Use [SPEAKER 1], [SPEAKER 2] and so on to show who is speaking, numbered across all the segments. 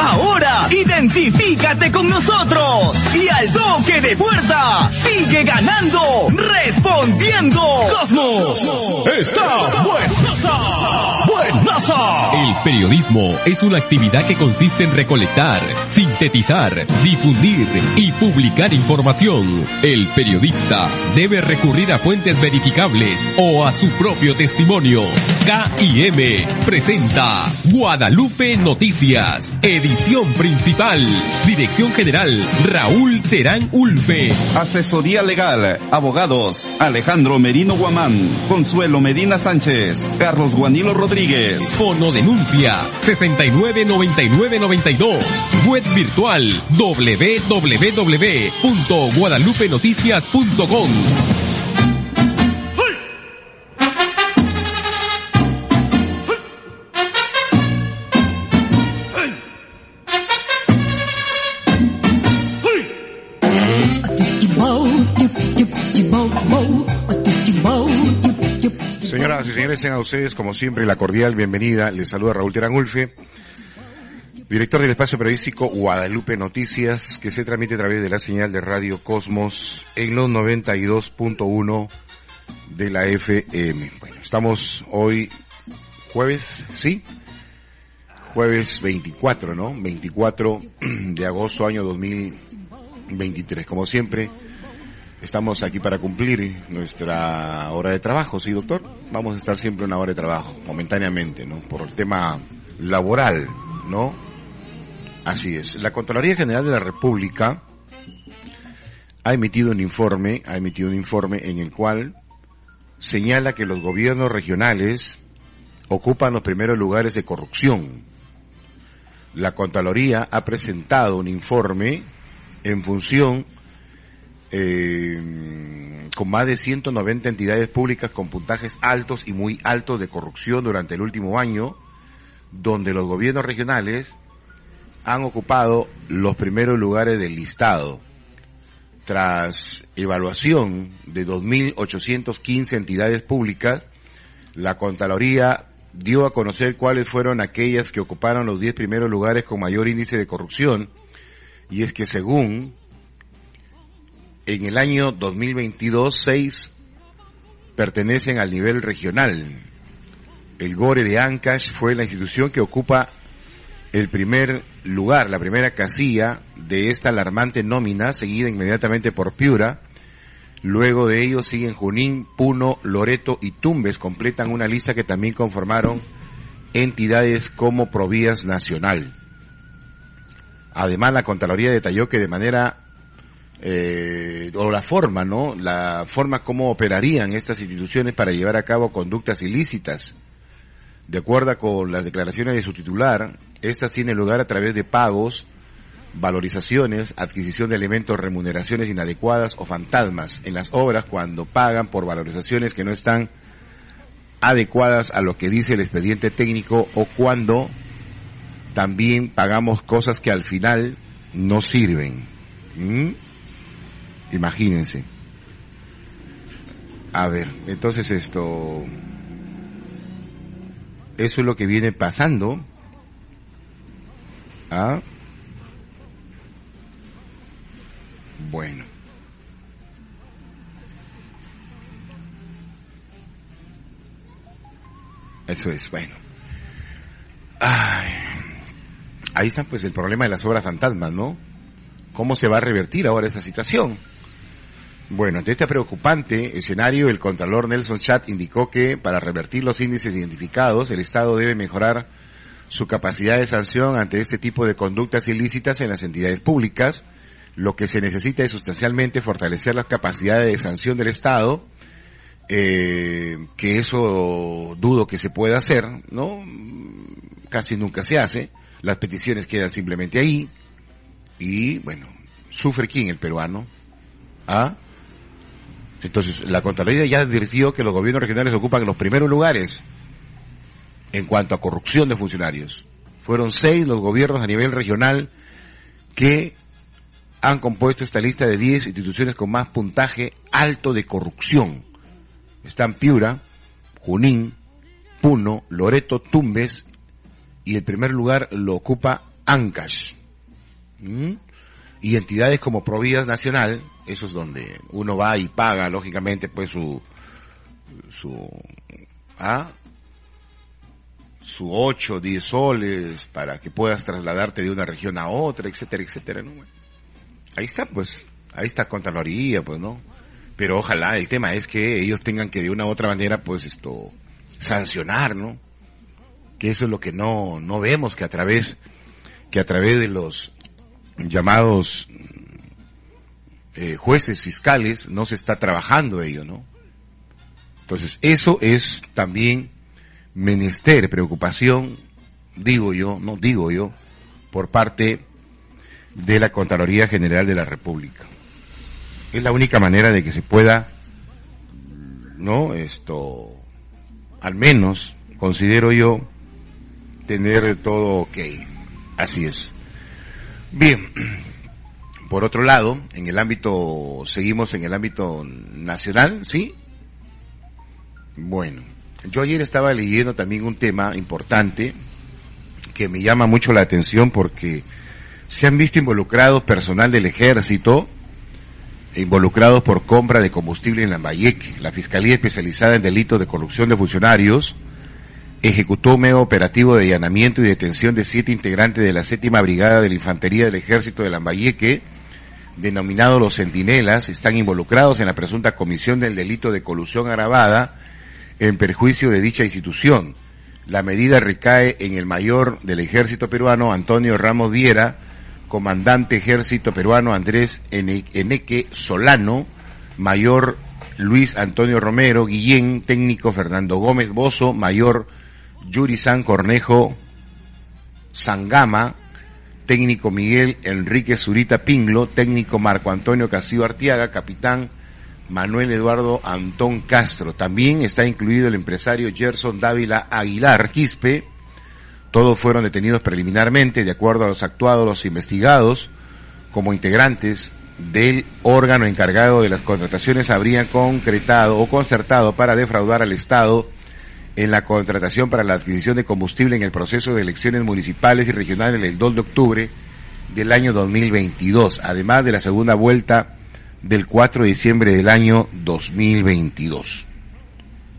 [SPEAKER 1] Ahora, identifícate con nosotros. Y al toque de puerta, sigue ganando, respondiendo.
[SPEAKER 2] Cosmos, está buenaza, buenaza.
[SPEAKER 3] El periodismo es una actividad que consiste en recolectar, sintetizar, difundir y publicar información. El periodista debe recurrir a fuentes verificables o a su propio testimonio. KIM presenta Guadalupe Noticias, edición principal. Dirección General Raúl Terán Ulfe.
[SPEAKER 4] Asesoría legal, abogados Alejandro Merino Guamán, Consuelo Medina Sánchez, Carlos Guanilo Rodríguez.
[SPEAKER 3] Fono denuncia 699992. Web virtual www.guadalupenoticias.com.
[SPEAKER 5] Señoras y señores, sean a ustedes, como siempre, la cordial bienvenida. Les saluda Raúl Terangulfe, director del espacio periodístico Guadalupe Noticias, que se transmite a través de la señal de Radio Cosmos en los 92.1 de la FM. Bueno, estamos hoy jueves, ¿sí? Jueves 24, ¿no? 24 de agosto año 2023. Como siempre, Estamos aquí para cumplir nuestra hora de trabajo, ¿sí, doctor? Vamos a estar siempre una hora de trabajo, momentáneamente, ¿no? Por el tema laboral, ¿no? Así es. La Contraloría General de la República ha emitido un informe, ha emitido un informe en el cual señala que los gobiernos regionales ocupan los primeros lugares de corrupción. La Contraloría ha presentado un informe en función eh, con más de 190 entidades públicas con puntajes altos y muy altos de corrupción durante el último año, donde los gobiernos regionales han ocupado los primeros lugares del listado. Tras evaluación de 2.815 entidades públicas, la Contraloría dio a conocer cuáles fueron aquellas que ocuparon los 10 primeros lugares con mayor índice de corrupción, y es que según en el año 2022, seis pertenecen al nivel regional. El Gore de Ancash fue la institución que ocupa el primer lugar, la primera casilla de esta alarmante nómina, seguida inmediatamente por Piura. Luego de ellos siguen Junín, Puno, Loreto y Tumbes, completan una lista que también conformaron entidades como Provías Nacional. Además, la Contraloría detalló que de manera eh, o la forma, ¿no? La forma como operarían estas instituciones para llevar a cabo conductas ilícitas. De acuerdo con las declaraciones de su titular, estas tienen lugar a través de pagos, valorizaciones, adquisición de elementos, remuneraciones inadecuadas o fantasmas en las obras cuando pagan por valorizaciones que no están adecuadas a lo que dice el expediente técnico o cuando también pagamos cosas que al final no sirven. ¿Mm? Imagínense. A ver, entonces esto... Eso es lo que viene pasando. ¿Ah? Bueno. Eso es, bueno. Ay. Ahí está pues el problema de las obras fantasmas, ¿no? ¿Cómo se va a revertir ahora esa situación? Bueno, ante este preocupante escenario, el Contralor Nelson Chat indicó que para revertir los índices identificados, el Estado debe mejorar su capacidad de sanción ante este tipo de conductas ilícitas en las entidades públicas. Lo que se necesita es sustancialmente fortalecer las capacidades de sanción del Estado, eh, que eso dudo que se pueda hacer, ¿no? Casi nunca se hace. Las peticiones quedan simplemente ahí. Y bueno, sufre quién el peruano. ¿Ah? Entonces, la Contraloría ya advirtió que los gobiernos regionales ocupan los primeros lugares en cuanto a corrupción de funcionarios. Fueron seis los gobiernos a nivel regional que han compuesto esta lista de 10 instituciones con más puntaje alto de corrupción. Están Piura, Junín, Puno, Loreto, Tumbes y el primer lugar lo ocupa Ancash. ¿Mm? Y entidades como Provías Nacional, eso es donde uno va y paga, lógicamente, pues su, su, ¿ah? su 8, 10 soles para que puedas trasladarte de una región a otra, etcétera, etcétera, ¿no? Ahí está, pues, ahí está Contraloría, pues, ¿no? Pero ojalá, el tema es que ellos tengan que de una u otra manera, pues, esto, sancionar, ¿no? Que eso es lo que no, no vemos, que a través, que a través de los llamados eh, jueces fiscales no se está trabajando ello, ¿no? Entonces, eso es también menester, preocupación, digo yo, no digo yo, por parte de la Contraloría General de la República. Es la única manera de que se pueda, ¿no? Esto, al menos, considero yo, tener todo ok. Así es. Bien. Por otro lado, en el ámbito, seguimos en el ámbito nacional, ¿sí? Bueno, yo ayer estaba leyendo también un tema importante que me llama mucho la atención porque se han visto involucrados personal del ejército, involucrados por compra de combustible en Lambayeque. La Fiscalía Especializada en Delitos de Corrupción de Funcionarios ejecutó un operativo de allanamiento y detención de siete integrantes de la séptima brigada de la Infantería del Ejército de Lambayeque, denominado los Centinelas, están involucrados en la presunta comisión del delito de colusión agravada en perjuicio de dicha institución. La medida recae en el mayor del ejército peruano, Antonio Ramos Viera, comandante ejército peruano Andrés Eneque Solano, mayor Luis Antonio Romero Guillén, técnico Fernando Gómez Bozo, mayor Yuri San Cornejo Sangama, técnico Miguel Enrique Zurita Pinglo, técnico Marco Antonio Castillo Artiaga, capitán Manuel Eduardo Antón Castro. También está incluido el empresario Gerson Dávila Aguilar Quispe, todos fueron detenidos preliminarmente, de acuerdo a los actuados, los investigados, como integrantes del órgano encargado de las contrataciones habrían concretado o concertado para defraudar al Estado en la contratación para la adquisición de combustible en el proceso de elecciones municipales y regionales del 2 de octubre del año 2022, además de la segunda vuelta del 4 de diciembre del año 2022.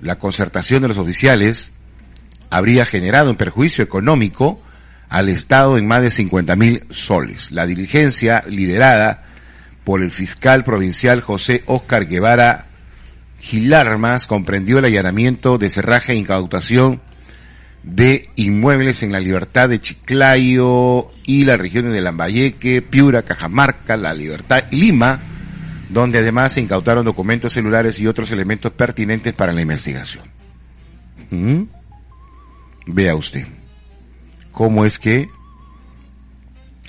[SPEAKER 5] La concertación de los oficiales habría generado un perjuicio económico al Estado en más de 50 mil soles. La diligencia liderada por el fiscal provincial José Óscar Guevara Gilarmas comprendió el allanamiento de cerraje e incautación de inmuebles en la Libertad de Chiclayo y las regiones de Lambayeque, Piura, Cajamarca, La Libertad y Lima, donde además se incautaron documentos celulares y otros elementos pertinentes para la investigación. ¿Mm? Vea usted cómo es que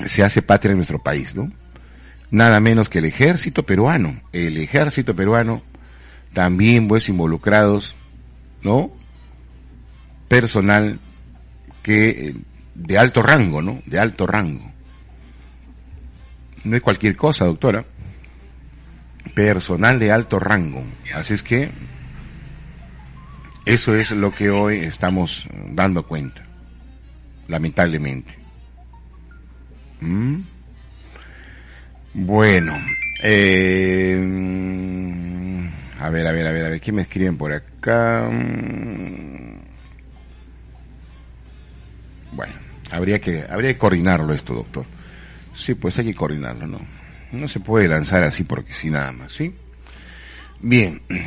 [SPEAKER 5] se hace patria en nuestro país, ¿no? Nada menos que el ejército peruano, el ejército peruano también pues involucrados, ¿no? Personal que eh, de alto rango, ¿no? De alto rango. No es cualquier cosa, doctora. Personal de alto rango. Así es que eso es lo que hoy estamos dando cuenta, lamentablemente. ¿Mm? Bueno, eh, a ver, a ver, a ver, a ver, ¿qué me escriben por acá? Bueno, habría que, habría que coordinarlo esto, doctor. Sí, pues hay que coordinarlo, ¿no? No se puede lanzar así porque sí nada más, ¿sí? Bien.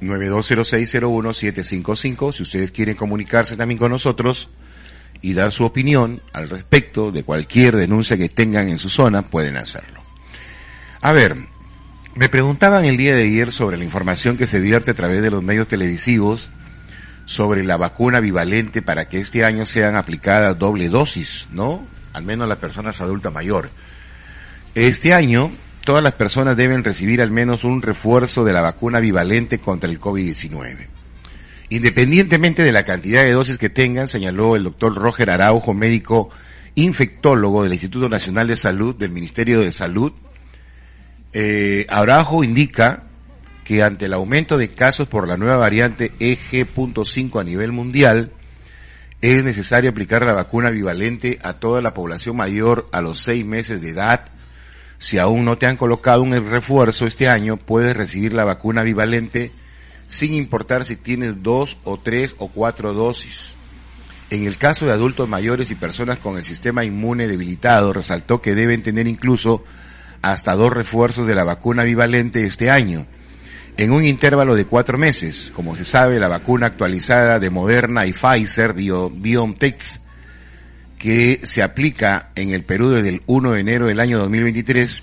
[SPEAKER 5] 920601-755. Si ustedes quieren comunicarse también con nosotros y dar su opinión al respecto de cualquier denuncia que tengan en su zona, pueden hacerlo. A ver, me preguntaban el día de ayer sobre la información que se vierte a través de los medios televisivos sobre la vacuna bivalente para que este año sean aplicadas doble dosis, ¿no? Al menos las personas adultas mayores. Este año todas las personas deben recibir al menos un refuerzo de la vacuna bivalente contra el COVID-19. Independientemente de la cantidad de dosis que tengan, señaló el doctor Roger Araujo, médico infectólogo del Instituto Nacional de Salud del Ministerio de Salud, eh, Araujo indica que ante el aumento de casos por la nueva variante EG.5 a nivel mundial, es necesario aplicar la vacuna bivalente a toda la población mayor a los seis meses de edad. Si aún no te han colocado un refuerzo este año, puedes recibir la vacuna bivalente sin importar si tienes dos o tres o cuatro dosis. En el caso de adultos mayores y personas con el sistema inmune debilitado, resaltó que deben tener incluso hasta dos refuerzos de la vacuna bivalente este año, en un intervalo de cuatro meses. Como se sabe, la vacuna actualizada de Moderna y Pfizer BioNTech, que se aplica en el Perú desde el 1 de enero del año 2023,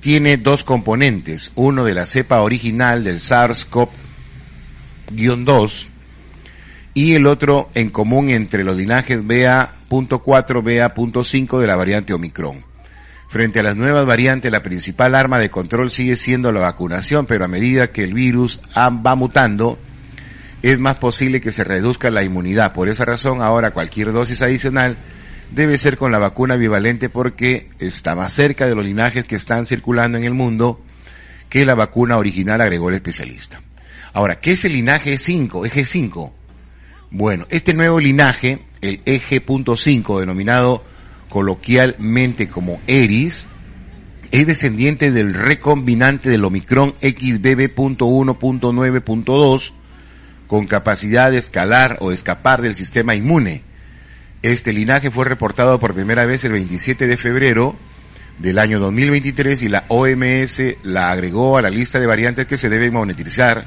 [SPEAKER 5] tiene dos componentes, uno de la cepa original del SARS-CoV-2 y el otro en común entre los linajes BA.4, BA.5 de la variante Omicron. Frente a las nuevas variantes, la principal arma de control sigue siendo la vacunación, pero a medida que el virus va mutando, es más posible que se reduzca la inmunidad. Por esa razón, ahora cualquier dosis adicional debe ser con la vacuna bivalente porque está más cerca de los linajes que están circulando en el mundo que la vacuna original, agregó el especialista. Ahora, ¿qué es el linaje 5, eje 5? Bueno, este nuevo linaje, el eje punto 5, denominado coloquialmente como Eris, es descendiente del recombinante del Omicron XBB.1.9.2 con capacidad de escalar o escapar del sistema inmune. Este linaje fue reportado por primera vez el 27 de febrero del año 2023 y la OMS la agregó a la lista de variantes que se deben monetizar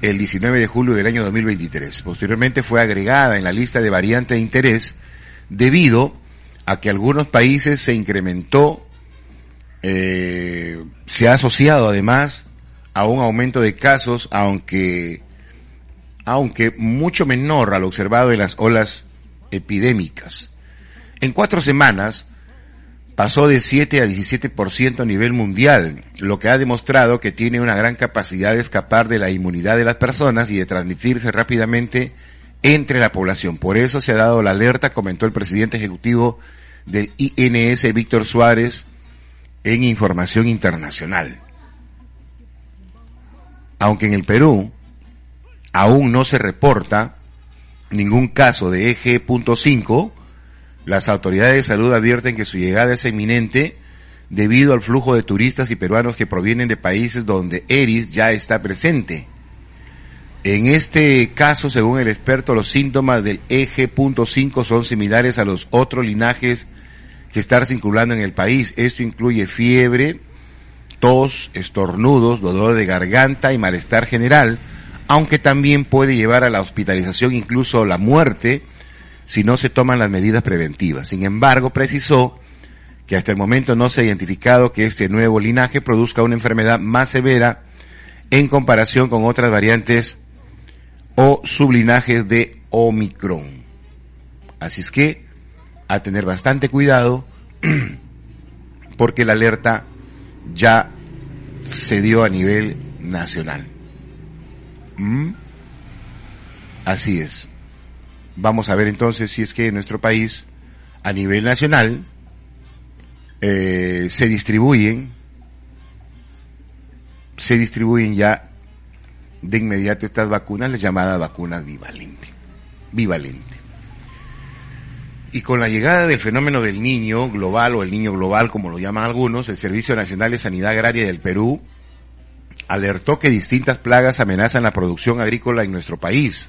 [SPEAKER 5] el 19 de julio del año 2023. Posteriormente fue agregada en la lista de variantes de interés debido que algunos países se incrementó, eh, se ha asociado además a un aumento de casos, aunque, aunque mucho menor al observado en las olas epidémicas. En cuatro semanas pasó de 7 a 17% a nivel mundial, lo que ha demostrado que tiene una gran capacidad de escapar de la inmunidad de las personas y de transmitirse rápidamente entre la población. Por eso se ha dado la alerta, comentó el presidente ejecutivo del INS Víctor Suárez en información internacional. Aunque en el Perú aún no se reporta ningún caso de eje punto 5, las autoridades de salud advierten que su llegada es eminente debido al flujo de turistas y peruanos que provienen de países donde ERIS ya está presente. En este caso, según el experto, los síntomas del eje punto 5 son similares a los otros linajes que estar circulando en el país. Esto incluye fiebre, tos, estornudos, dolor de garganta y malestar general, aunque también puede llevar a la hospitalización, incluso la muerte, si no se toman las medidas preventivas. Sin embargo, precisó que hasta el momento no se ha identificado que este nuevo linaje produzca una enfermedad más severa en comparación con otras variantes o sublinajes de Omicron. Así es que a tener bastante cuidado porque la alerta ya se dio a nivel nacional. ¿Mm? Así es. Vamos a ver entonces si es que en nuestro país, a nivel nacional, eh, se distribuyen, se distribuyen ya de inmediato estas vacunas, las llamadas vacunas bivalente. Bivalente. Y con la llegada del fenómeno del niño global o el niño global, como lo llaman algunos, el Servicio Nacional de Sanidad Agraria del Perú alertó que distintas plagas amenazan la producción agrícola en nuestro país.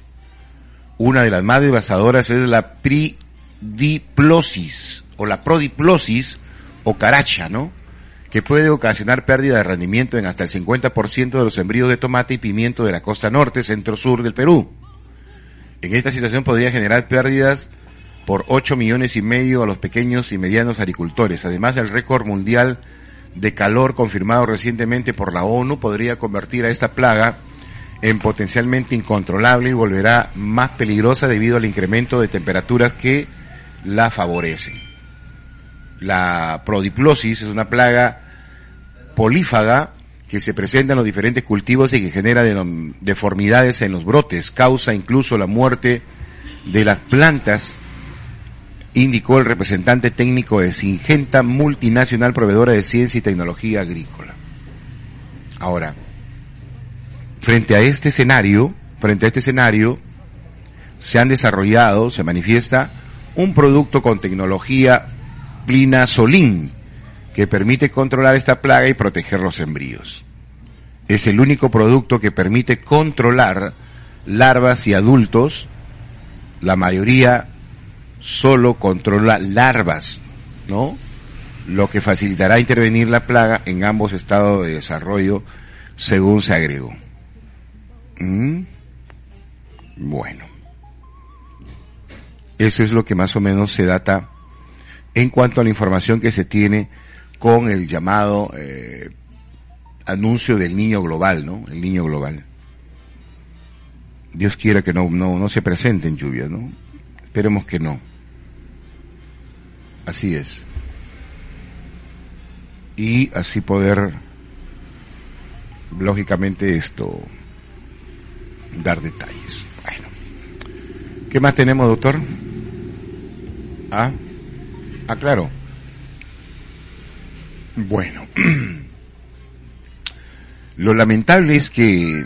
[SPEAKER 5] Una de las más devastadoras es la pridiplosis o la prodiplosis o caracha, ¿no? Que puede ocasionar pérdida de rendimiento en hasta el 50% de los embrios de tomate y pimiento de la costa norte, centro-sur del Perú. En esta situación podría generar pérdidas por 8 millones y medio a los pequeños y medianos agricultores. Además, el récord mundial de calor confirmado recientemente por la ONU podría convertir a esta plaga en potencialmente incontrolable y volverá más peligrosa debido al incremento de temperaturas que la favorecen. La prodiplosis es una plaga polífaga que se presenta en los diferentes cultivos y que genera deformidades en los brotes, causa incluso la muerte de las plantas, indicó el representante técnico de Singenta, multinacional proveedora de ciencia y tecnología agrícola. Ahora, frente a este escenario, frente a este escenario, se han desarrollado, se manifiesta un producto con tecnología Plinasolin que permite controlar esta plaga y proteger los embrios. Es el único producto que permite controlar larvas y adultos. La mayoría solo controla larvas, ¿no? Lo que facilitará intervenir la plaga en ambos estados de desarrollo, según se agregó. ¿Mm? Bueno. Eso es lo que más o menos se data en cuanto a la información que se tiene con el llamado eh, anuncio del niño global, ¿no? El niño global. Dios quiera que no, no, no se presenten lluvias, ¿no? Esperemos que no. Así es. Y así poder, lógicamente, esto, dar detalles. Bueno. ¿Qué más tenemos, doctor? Ah, ah, claro. Bueno. Lo lamentable es que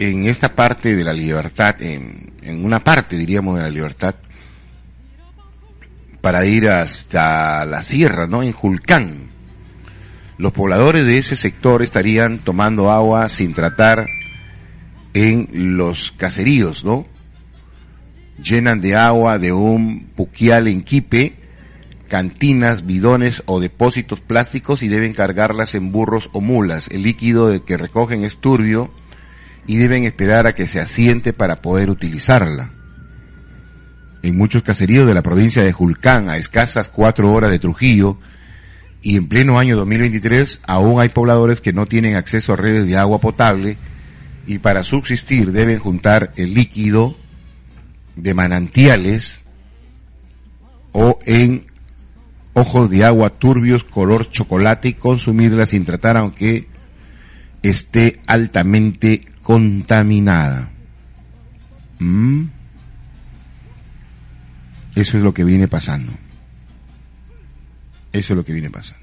[SPEAKER 5] en esta parte de la libertad, en, en una parte, diríamos, de la libertad, para ir hasta la sierra, ¿no? En Julcán. Los pobladores de ese sector estarían tomando agua sin tratar en los caseríos, ¿no? Llenan de agua de un puquial en Quipe, cantinas, bidones o depósitos plásticos y deben cargarlas en burros o mulas. El líquido de que recogen es turbio y deben esperar a que se asiente para poder utilizarla. En muchos caseríos de la provincia de Julcán, a escasas cuatro horas de Trujillo, y en pleno año 2023, aún hay pobladores que no tienen acceso a redes de agua potable y para subsistir deben juntar el líquido de manantiales o en ojos de agua turbios color chocolate y consumirla sin tratar aunque esté altamente contaminada. ¿Mm? Eso es lo que viene pasando. Eso es lo que viene pasando.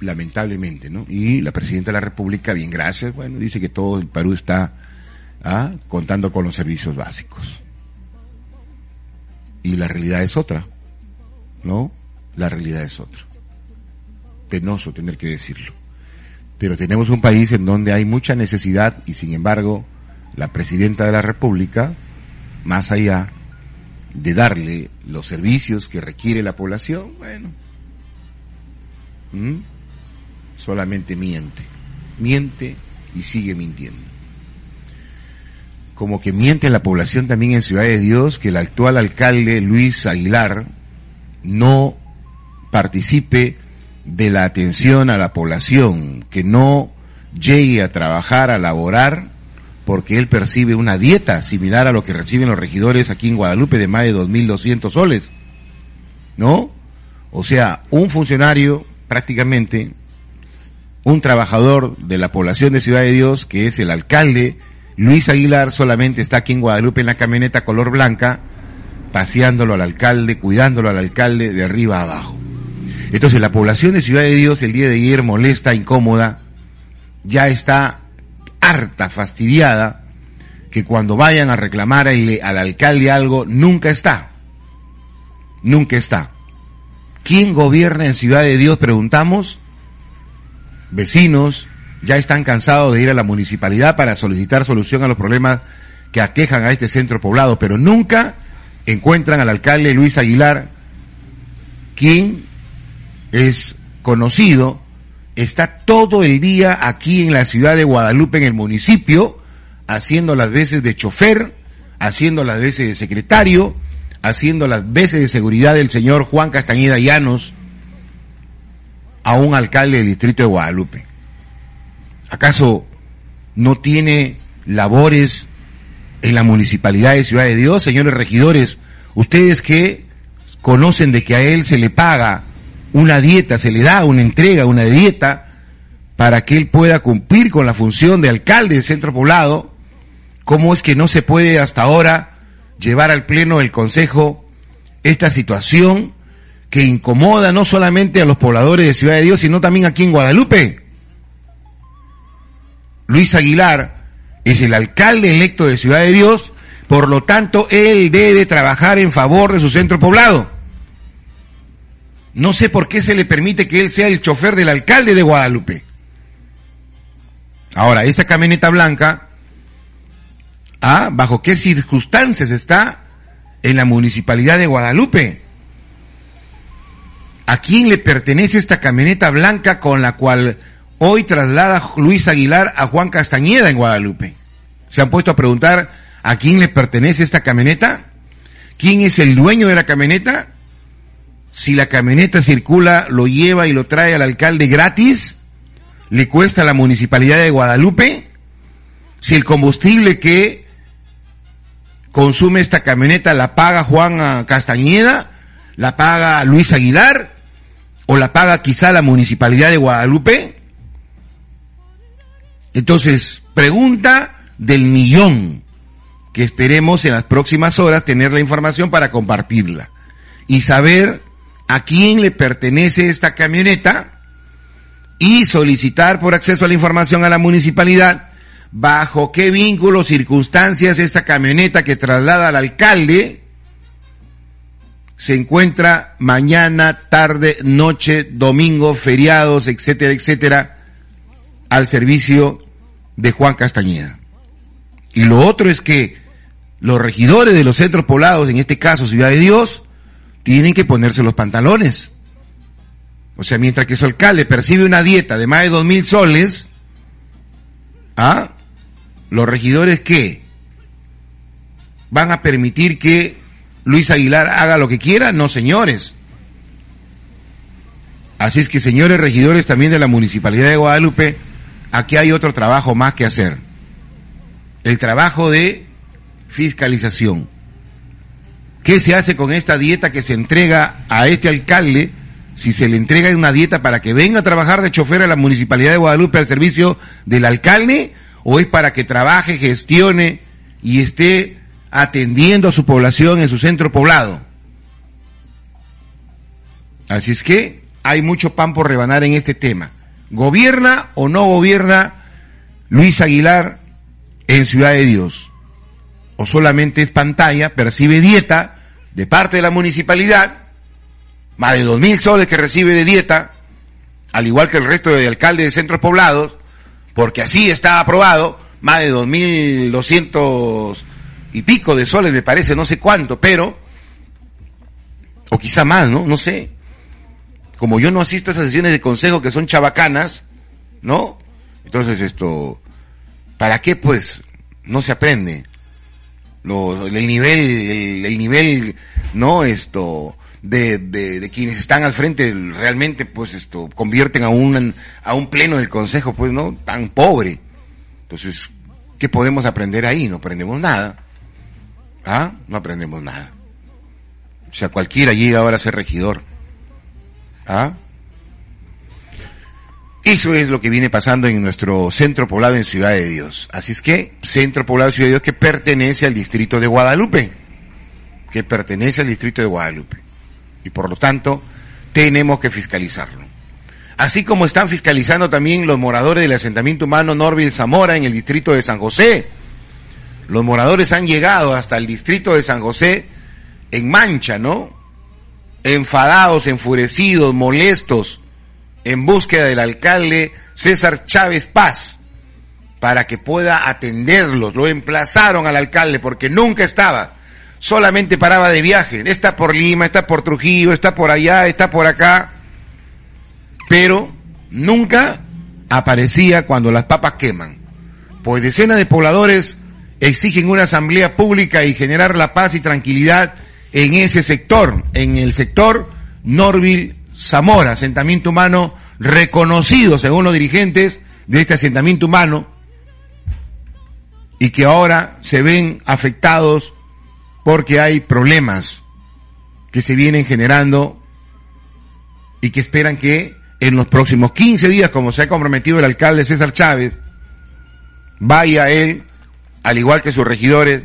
[SPEAKER 5] Lamentablemente, ¿no? Y la presidenta de la República, bien gracias, bueno, dice que todo el Perú está ah, contando con los servicios básicos. Y la realidad es otra, ¿no? La realidad es otra. Penoso tener que decirlo. Pero tenemos un país en donde hay mucha necesidad y sin embargo la presidenta de la República, más allá de darle los servicios que requiere la población, bueno, solamente miente, miente y sigue mintiendo. Como que miente la población también en Ciudad de Dios que el actual alcalde Luis Aguilar no participe de la atención a la población, que no llegue a trabajar, a laborar, porque él percibe una dieta similar a lo que reciben los regidores aquí en Guadalupe de más de 2.200 soles. ¿No? O sea, un funcionario prácticamente, un trabajador de la población de Ciudad de Dios, que es el alcalde, Luis Aguilar, solamente está aquí en Guadalupe en la camioneta color blanca, paseándolo al alcalde, cuidándolo al alcalde de arriba a abajo. Entonces la población de Ciudad de Dios el día de ayer molesta, incómoda, ya está harta, fastidiada, que cuando vayan a reclamar al, al alcalde algo, nunca está. Nunca está. ¿Quién gobierna en Ciudad de Dios? Preguntamos. Vecinos ya están cansados de ir a la municipalidad para solicitar solución a los problemas que aquejan a este centro poblado, pero nunca encuentran al alcalde Luis Aguilar, quien es conocido, está todo el día aquí en la ciudad de Guadalupe, en el municipio, haciendo las veces de chofer, haciendo las veces de secretario, haciendo las veces de seguridad del señor Juan Castañeda Llanos a un alcalde del distrito de Guadalupe. ¿Acaso no tiene labores en la municipalidad de Ciudad de Dios, señores regidores? Ustedes que conocen de que a él se le paga una dieta, se le da una entrega, una dieta, para que él pueda cumplir con la función de alcalde del centro poblado, ¿cómo es que no se puede hasta ahora llevar al pleno del Consejo esta situación que incomoda no solamente a los pobladores de Ciudad de Dios, sino también aquí en Guadalupe? Luis Aguilar es el alcalde electo de Ciudad de Dios, por lo tanto, él debe trabajar en favor de su centro poblado. No sé por qué se le permite que él sea el chofer del alcalde de Guadalupe. Ahora, esta camioneta blanca, ¿ah? ¿bajo qué circunstancias está en la municipalidad de Guadalupe? ¿A quién le pertenece esta camioneta blanca con la cual hoy traslada Luis Aguilar a Juan Castañeda en Guadalupe? ¿Se han puesto a preguntar a quién le pertenece esta camioneta? ¿Quién es el dueño de la camioneta? Si la camioneta circula, lo lleva y lo trae al alcalde gratis, le cuesta a la municipalidad de Guadalupe. Si el combustible que consume esta camioneta la paga Juan Castañeda, la paga Luis Aguilar, o la paga quizá la municipalidad de Guadalupe. Entonces, pregunta del millón, que esperemos en las próximas horas tener la información para compartirla y saber a quién le pertenece esta camioneta y solicitar por acceso a la información a la municipalidad bajo qué vínculos, circunstancias esta camioneta que traslada al alcalde se encuentra mañana, tarde, noche, domingo, feriados, etcétera, etcétera, al servicio de Juan Castañeda. Y lo otro es que los regidores de los centros poblados, en este caso Ciudad de Dios, tienen que ponerse los pantalones. O sea, mientras que su alcalde percibe una dieta de más de dos mil soles, ¿ah? Los regidores qué? ¿Van a permitir que Luis Aguilar haga lo que quiera? No, señores. Así es que, señores regidores también de la Municipalidad de Guadalupe, aquí hay otro trabajo más que hacer. El trabajo de fiscalización. ¿Qué se hace con esta dieta que se entrega a este alcalde? Si se le entrega una dieta para que venga a trabajar de chofer a la Municipalidad de Guadalupe al servicio del alcalde, o es para que trabaje, gestione y esté atendiendo a su población en su centro poblado. Así es que hay mucho pan por rebanar en este tema. ¿Gobierna o no gobierna Luis Aguilar en Ciudad de Dios? ¿O solamente es pantalla, percibe dieta de parte de la municipalidad, más de dos mil soles que recibe de dieta, al igual que el resto de alcaldes de centros poblados, porque así está aprobado, más de dos mil doscientos y pico de soles me parece, no sé cuánto, pero, o quizá más, ¿no? No sé. Como yo no asisto a esas sesiones de consejo que son chabacanas, ¿no? Entonces esto, ¿para qué pues no se aprende? El nivel, el, nivel, ¿no? Esto, de, de, quienes están al frente realmente pues esto convierten a un a un pleno del consejo pues no tan pobre. Entonces qué podemos aprender ahí no aprendemos nada. Ah no aprendemos nada. O sea cualquiera llega ahora a ser regidor. Ah eso es lo que viene pasando en nuestro centro poblado en Ciudad de Dios. Así es que, centro poblado de Ciudad de Dios que pertenece al distrito de Guadalupe. Que pertenece al distrito de Guadalupe. Y por lo tanto, tenemos que fiscalizarlo. Así como están fiscalizando también los moradores del asentamiento humano Norville Zamora en el distrito de San José. Los moradores han llegado hasta el distrito de San José en mancha, ¿no? Enfadados, enfurecidos, molestos en búsqueda del alcalde César Chávez Paz para que pueda atenderlos. Lo emplazaron al alcalde porque nunca estaba, solamente paraba de viaje. Está por Lima, está por Trujillo, está por allá, está por acá, pero nunca aparecía cuando las papas queman. Pues decenas de pobladores exigen una asamblea pública y generar la paz y tranquilidad en ese sector, en el sector Norville Zamora, asentamiento humano reconocido según los dirigentes de este asentamiento humano y que ahora se ven afectados porque hay problemas que se vienen generando y que esperan que en los próximos 15 días, como se ha comprometido el alcalde César Chávez, vaya él, al igual que sus regidores,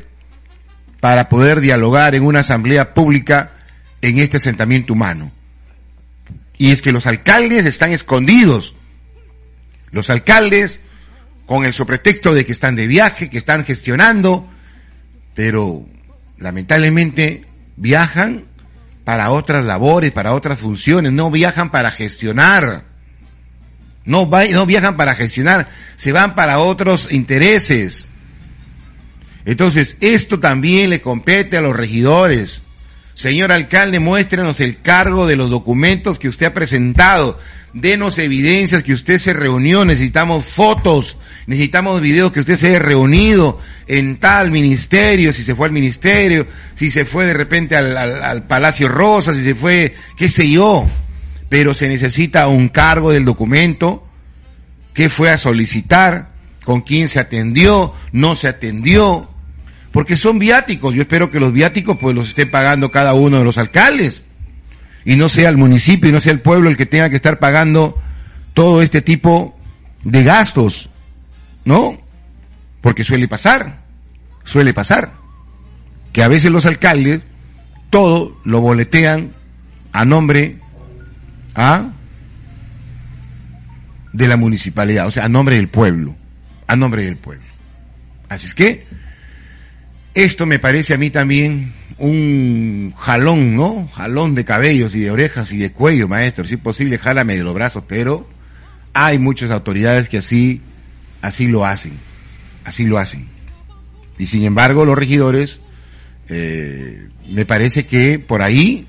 [SPEAKER 5] para poder dialogar en una asamblea pública en este asentamiento humano. Y es que los alcaldes están escondidos. Los alcaldes, con el sobretexto de que están de viaje, que están gestionando, pero lamentablemente viajan para otras labores, para otras funciones, no viajan para gestionar. No, no viajan para gestionar, se van para otros intereses. Entonces, esto también le compete a los regidores. Señor alcalde, muéstrenos el cargo de los documentos que usted ha presentado. Denos evidencias que usted se reunió. Necesitamos fotos, necesitamos videos que usted se haya reunido en tal ministerio, si se fue al ministerio, si se fue de repente al, al Palacio Rosa, si se fue, qué sé yo. Pero se necesita un cargo del documento, qué fue a solicitar, con quién se atendió, no se atendió, porque son viáticos. Yo espero que los viáticos pues los esté pagando cada uno de los alcaldes y no sea el municipio y no sea el pueblo el que tenga que estar pagando todo este tipo de gastos, ¿no? Porque suele pasar, suele pasar que a veces los alcaldes todo lo boletean a nombre a de la municipalidad, o sea, a nombre del pueblo, a nombre del pueblo. Así es que esto me parece a mí también un jalón, ¿no? Jalón de cabellos y de orejas y de cuello, maestro. Si es posible, jálame de los brazos, pero hay muchas autoridades que así, así lo hacen. Así lo hacen. Y sin embargo, los regidores, eh, me parece que por ahí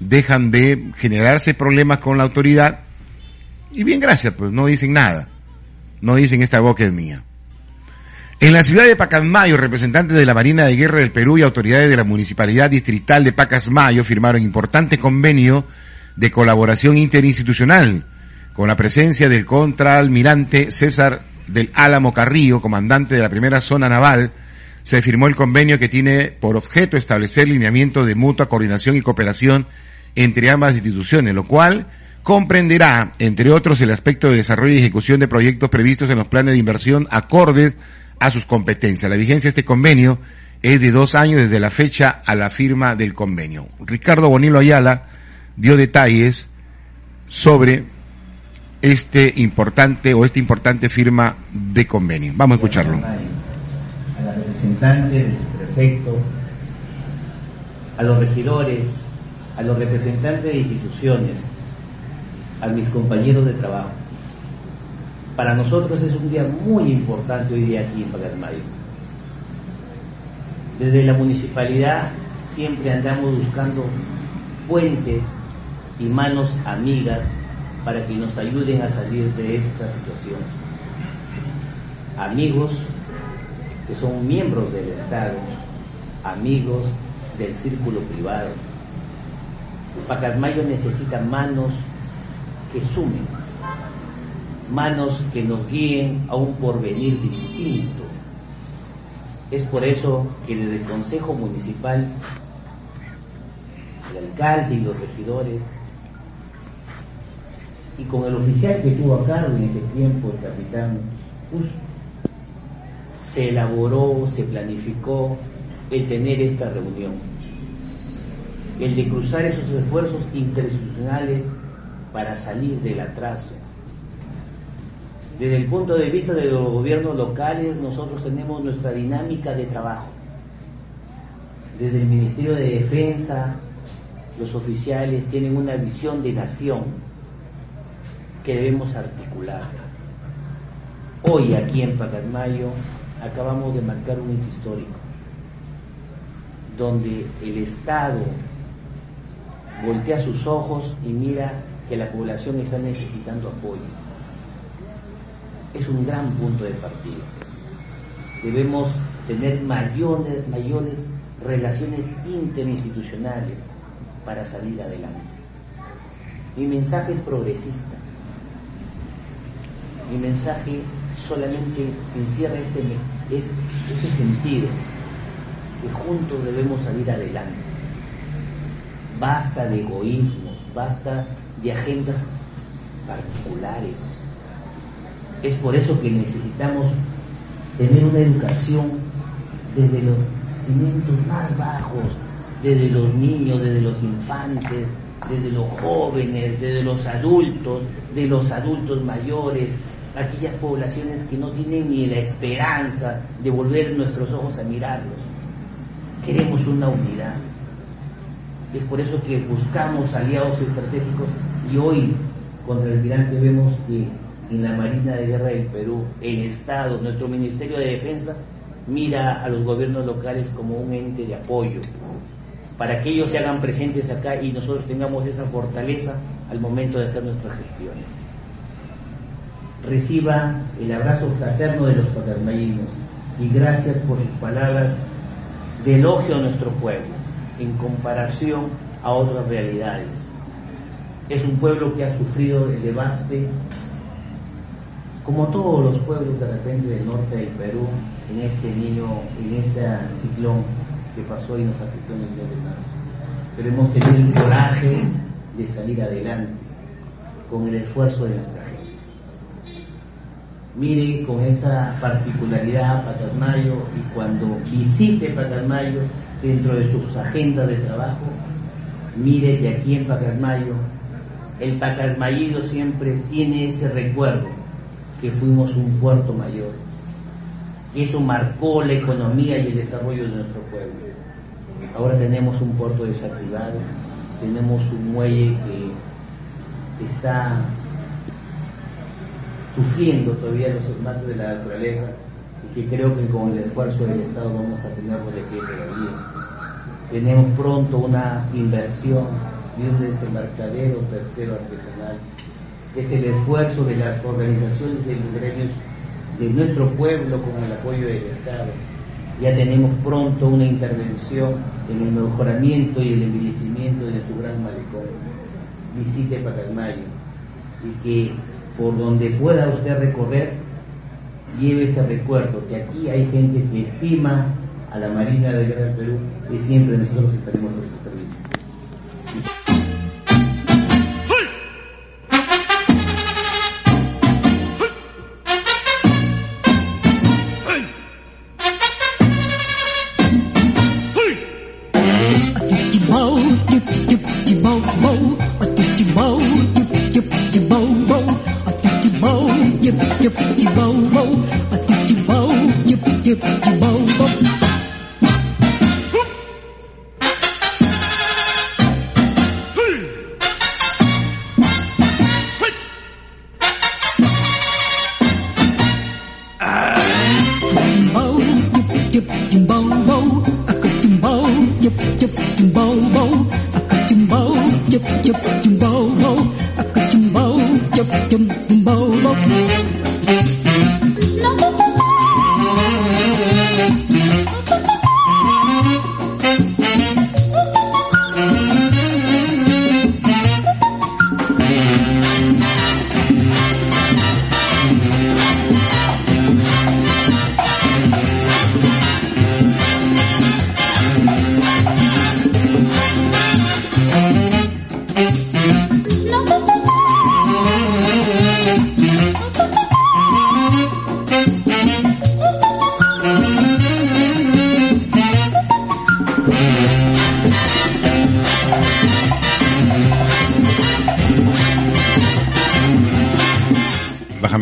[SPEAKER 5] dejan de generarse problemas con la autoridad. Y bien, gracias, pues no dicen nada. No dicen esta boca es mía. En la ciudad de Pacasmayo, representantes de la Marina de Guerra del Perú y autoridades de la Municipalidad Distrital de Pacasmayo firmaron importante convenio de colaboración interinstitucional con la presencia del contraalmirante César del Álamo Carrillo, comandante de la primera zona naval, se firmó el convenio que tiene por objeto establecer lineamientos de mutua coordinación y cooperación entre ambas instituciones, lo cual comprenderá, entre otros, el aspecto de desarrollo y ejecución de proyectos previstos en los planes de inversión acordes a sus competencias. La vigencia de este convenio es de dos años desde la fecha a la firma del convenio. Ricardo Bonilo Ayala dio detalles sobre este importante o esta importante firma de convenio. Vamos a escucharlo.
[SPEAKER 6] A la representante del prefecto, a los regidores, a los representantes de instituciones, a mis compañeros de trabajo para nosotros es un día muy importante hoy día aquí en Pacasmayo. Desde la municipalidad siempre andamos buscando puentes y manos amigas para que nos ayuden a salir de esta situación. Amigos que son miembros del Estado, amigos del círculo privado. Pacasmayo necesita manos que sumen, manos que nos guíen a un porvenir distinto. Es por eso que desde el Consejo Municipal, el alcalde y los regidores, y con el oficial que tuvo a cargo en ese tiempo, el capitán Justo, se elaboró, se planificó el tener esta reunión, el de cruzar esos esfuerzos interinstitucionales para salir del atraso, desde el punto de vista de los gobiernos locales, nosotros tenemos nuestra dinámica de trabajo. Desde el Ministerio de Defensa, los oficiales tienen una visión de nación que debemos articular. Hoy aquí en Pacasmayo acabamos de marcar un hito histórico, donde el Estado voltea sus ojos y mira que la población está necesitando apoyo es un gran punto de partida. Debemos tener mayores, mayores relaciones interinstitucionales para salir adelante. Mi mensaje es progresista. Mi mensaje solamente encierra este, este sentido, que juntos debemos salir adelante. Basta de egoísmos, basta de agendas particulares. Es por eso que necesitamos tener una educación desde los cimientos más bajos, desde los niños, desde los infantes, desde los jóvenes, desde los adultos, de los adultos mayores, aquellas poblaciones que no tienen ni la esperanza de volver nuestros ojos a mirarlos. Queremos una unidad. Es por eso que buscamos aliados estratégicos y hoy contra el almirante vemos que en la Marina de Guerra del Perú, el Estado, nuestro Ministerio de Defensa, mira a los gobiernos locales como un ente de apoyo, para que ellos se hagan presentes acá y nosotros tengamos esa fortaleza al momento de hacer nuestras gestiones. Reciba el abrazo fraterno de los patermayinos y gracias por sus palabras de elogio a nuestro pueblo en comparación a otras realidades. Es un pueblo que ha sufrido el devaste, como todos los pueblos de repente del norte del Perú, en este niño, en este ciclón que pasó y nos afectó en el mes de marzo. Pero hemos tenido el coraje de salir adelante con el esfuerzo de nuestra gente. Mire con esa particularidad Patalmayo y cuando visite Patalmayo dentro de sus agendas de trabajo, mire que aquí en Pacasmayo, el Pacasmayido siempre tiene ese recuerdo que fuimos un puerto mayor, que eso marcó la economía y el desarrollo de nuestro pueblo. Ahora tenemos un puerto desactivado, tenemos un muelle que está sufriendo todavía los embates de la naturaleza y que creo que con el esfuerzo del Estado vamos a tenerlo de pie todavía. Tenemos pronto una inversión de un desembarcadero pesquero artesanal. Es el esfuerzo de las organizaciones de los gremios de nuestro pueblo con el apoyo del Estado. Ya tenemos pronto una intervención en el mejoramiento y el envejecimiento de nuestro gran malecón. Visite Pacalmayo y que por donde pueda usted recorrer, lleve ese recuerdo, que aquí hay gente que estima a la Marina del Perú y siempre nosotros estaremos a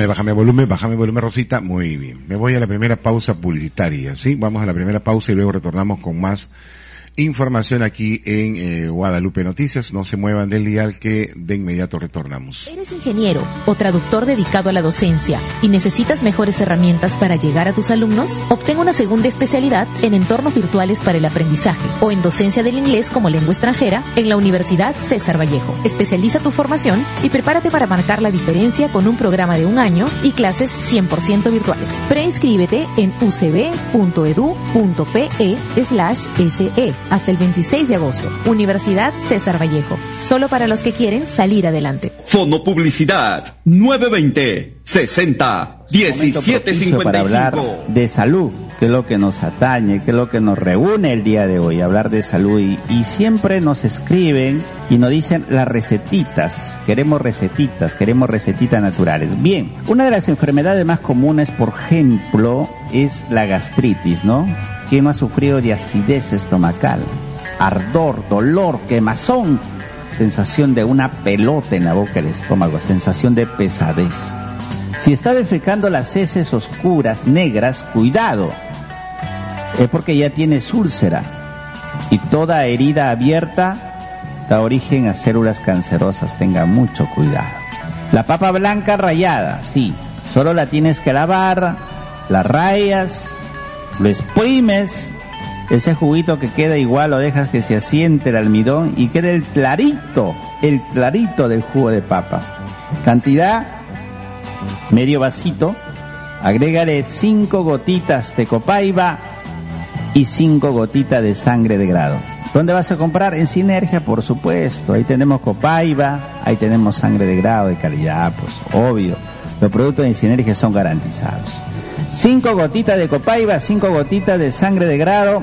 [SPEAKER 5] Bájame, bájame volumen, bájame volumen, Rosita. Muy bien. Me voy a la primera pausa publicitaria, ¿sí? Vamos a la primera pausa y luego retornamos con más información aquí en eh, Guadalupe Noticias. No se muevan del dial que de inmediato retornamos.
[SPEAKER 7] ¿Eres ingeniero o traductor dedicado a la docencia y necesitas mejores herramientas para llegar a tus alumnos? Obtén una segunda especialidad en entornos virtuales para el aprendizaje o en docencia del inglés como lengua extranjera en la Universidad César Vallejo. Especializa tu formación y prepárate para marcar la diferencia con un programa de un año y clases 100% virtuales. Preinscríbete en ucb.edu.pe slash SE hasta el 26 de agosto. Universidad César Vallejo. Solo para los que quieren salir adelante.
[SPEAKER 1] Fono Publicidad 920 60
[SPEAKER 4] 1755.
[SPEAKER 8] Para hablar de salud, que es lo que nos atañe, que es lo que nos reúne el día de hoy, hablar de salud. Y, y siempre nos escriben y nos dicen las recetitas. Queremos recetitas, queremos recetitas naturales. Bien, una de las enfermedades más comunes, por ejemplo, es la gastritis, ¿no? ¿Quién no ha sufrido de acidez estomacal? Ardor, dolor, quemazón, sensación de una pelota en la boca del estómago, sensación de pesadez. Si está defecando las heces oscuras, negras, cuidado. Es porque ya tienes úlcera. Y toda herida abierta da origen a células cancerosas. Tenga mucho cuidado. La papa blanca rayada, sí. Solo la tienes que lavar, la rayas, lo exprimes, ese juguito que queda igual lo dejas que se asiente el almidón y quede el clarito, el clarito del jugo de papa. Cantidad, medio vasito, agrégale cinco gotitas de copaiba y cinco gotitas de sangre de grado. ¿Dónde vas a comprar? En Sinergia, por supuesto. Ahí tenemos copaiba, ahí tenemos sangre de grado de calidad, pues obvio. Los productos de Sinergia son garantizados. Cinco gotitas de copaiba, cinco gotitas de sangre de grado,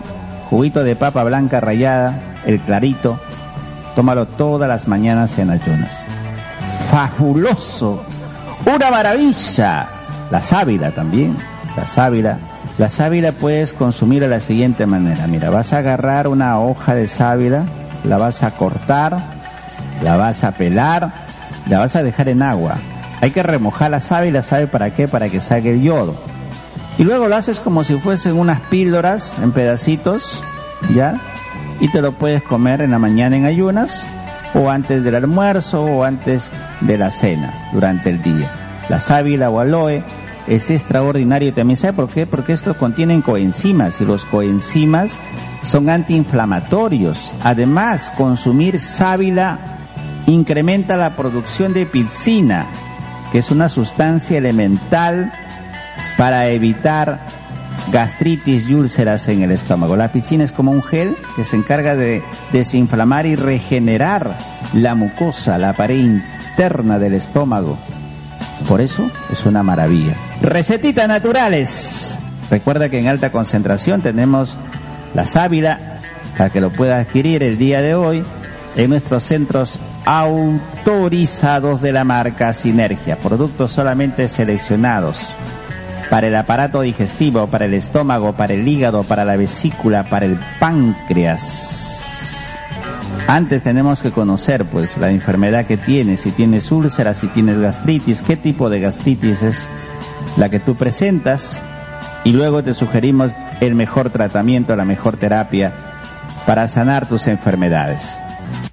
[SPEAKER 8] juguito de papa blanca rallada, el clarito. Tómalo todas las mañanas en ayunas. Fabuloso. Una maravilla. La sábila también. La sábila. La sábila puedes consumir de la siguiente manera. Mira, vas a agarrar una hoja de sábila, la vas a cortar, la vas a pelar, la vas a dejar en agua. Hay que remojar la sábila, ¿sabe para qué? Para que salga el yodo. Y luego lo haces como si fuesen unas píldoras en pedacitos, ¿ya? Y te lo puedes comer en la mañana en ayunas, o antes del almuerzo, o antes de la cena, durante el día. La sábila o aloe es extraordinario también. ¿Sabe por qué? Porque estos contienen coenzimas y los coenzimas son antiinflamatorios. Además, consumir sábila incrementa la producción de piscina, que es una sustancia elemental para evitar gastritis y úlceras en el estómago. La piscina es como un gel que se encarga de desinflamar y regenerar la mucosa, la pared interna del estómago. Por eso es una maravilla. Recetitas naturales. Recuerda que en alta concentración tenemos la sábila para que lo pueda adquirir el día de hoy en nuestros centros autorizados de la marca Sinergia. Productos solamente seleccionados para el aparato digestivo, para el estómago, para el hígado, para la vesícula, para el páncreas. Antes tenemos que conocer pues la enfermedad que tienes, si tienes úlceras, si tienes gastritis, qué tipo de gastritis es la que tú presentas y luego te sugerimos el mejor tratamiento, la mejor terapia para sanar tus enfermedades.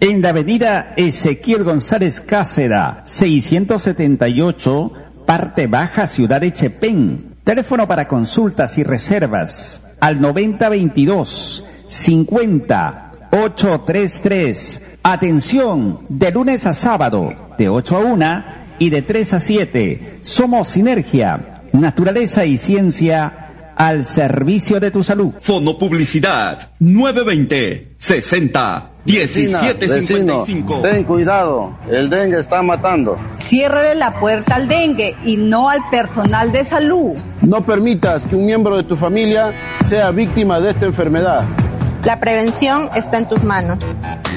[SPEAKER 8] En la avenida Ezequiel González Cácera, 678, parte baja, ciudad de Chepén. Teléfono para consultas y reservas al 9022 50 833. Atención, de lunes a sábado, de 8 a 1 y de 3 a 7. Somos Sinergia, naturaleza y ciencia al servicio de tu salud.
[SPEAKER 4] Fono Publicidad 920 60 1755.
[SPEAKER 9] Ten cuidado, el dengue está matando.
[SPEAKER 10] Ciérrale la puerta al dengue y no al personal de salud.
[SPEAKER 9] No permitas que un miembro de tu familia sea víctima de esta enfermedad.
[SPEAKER 11] La prevención está en tus manos.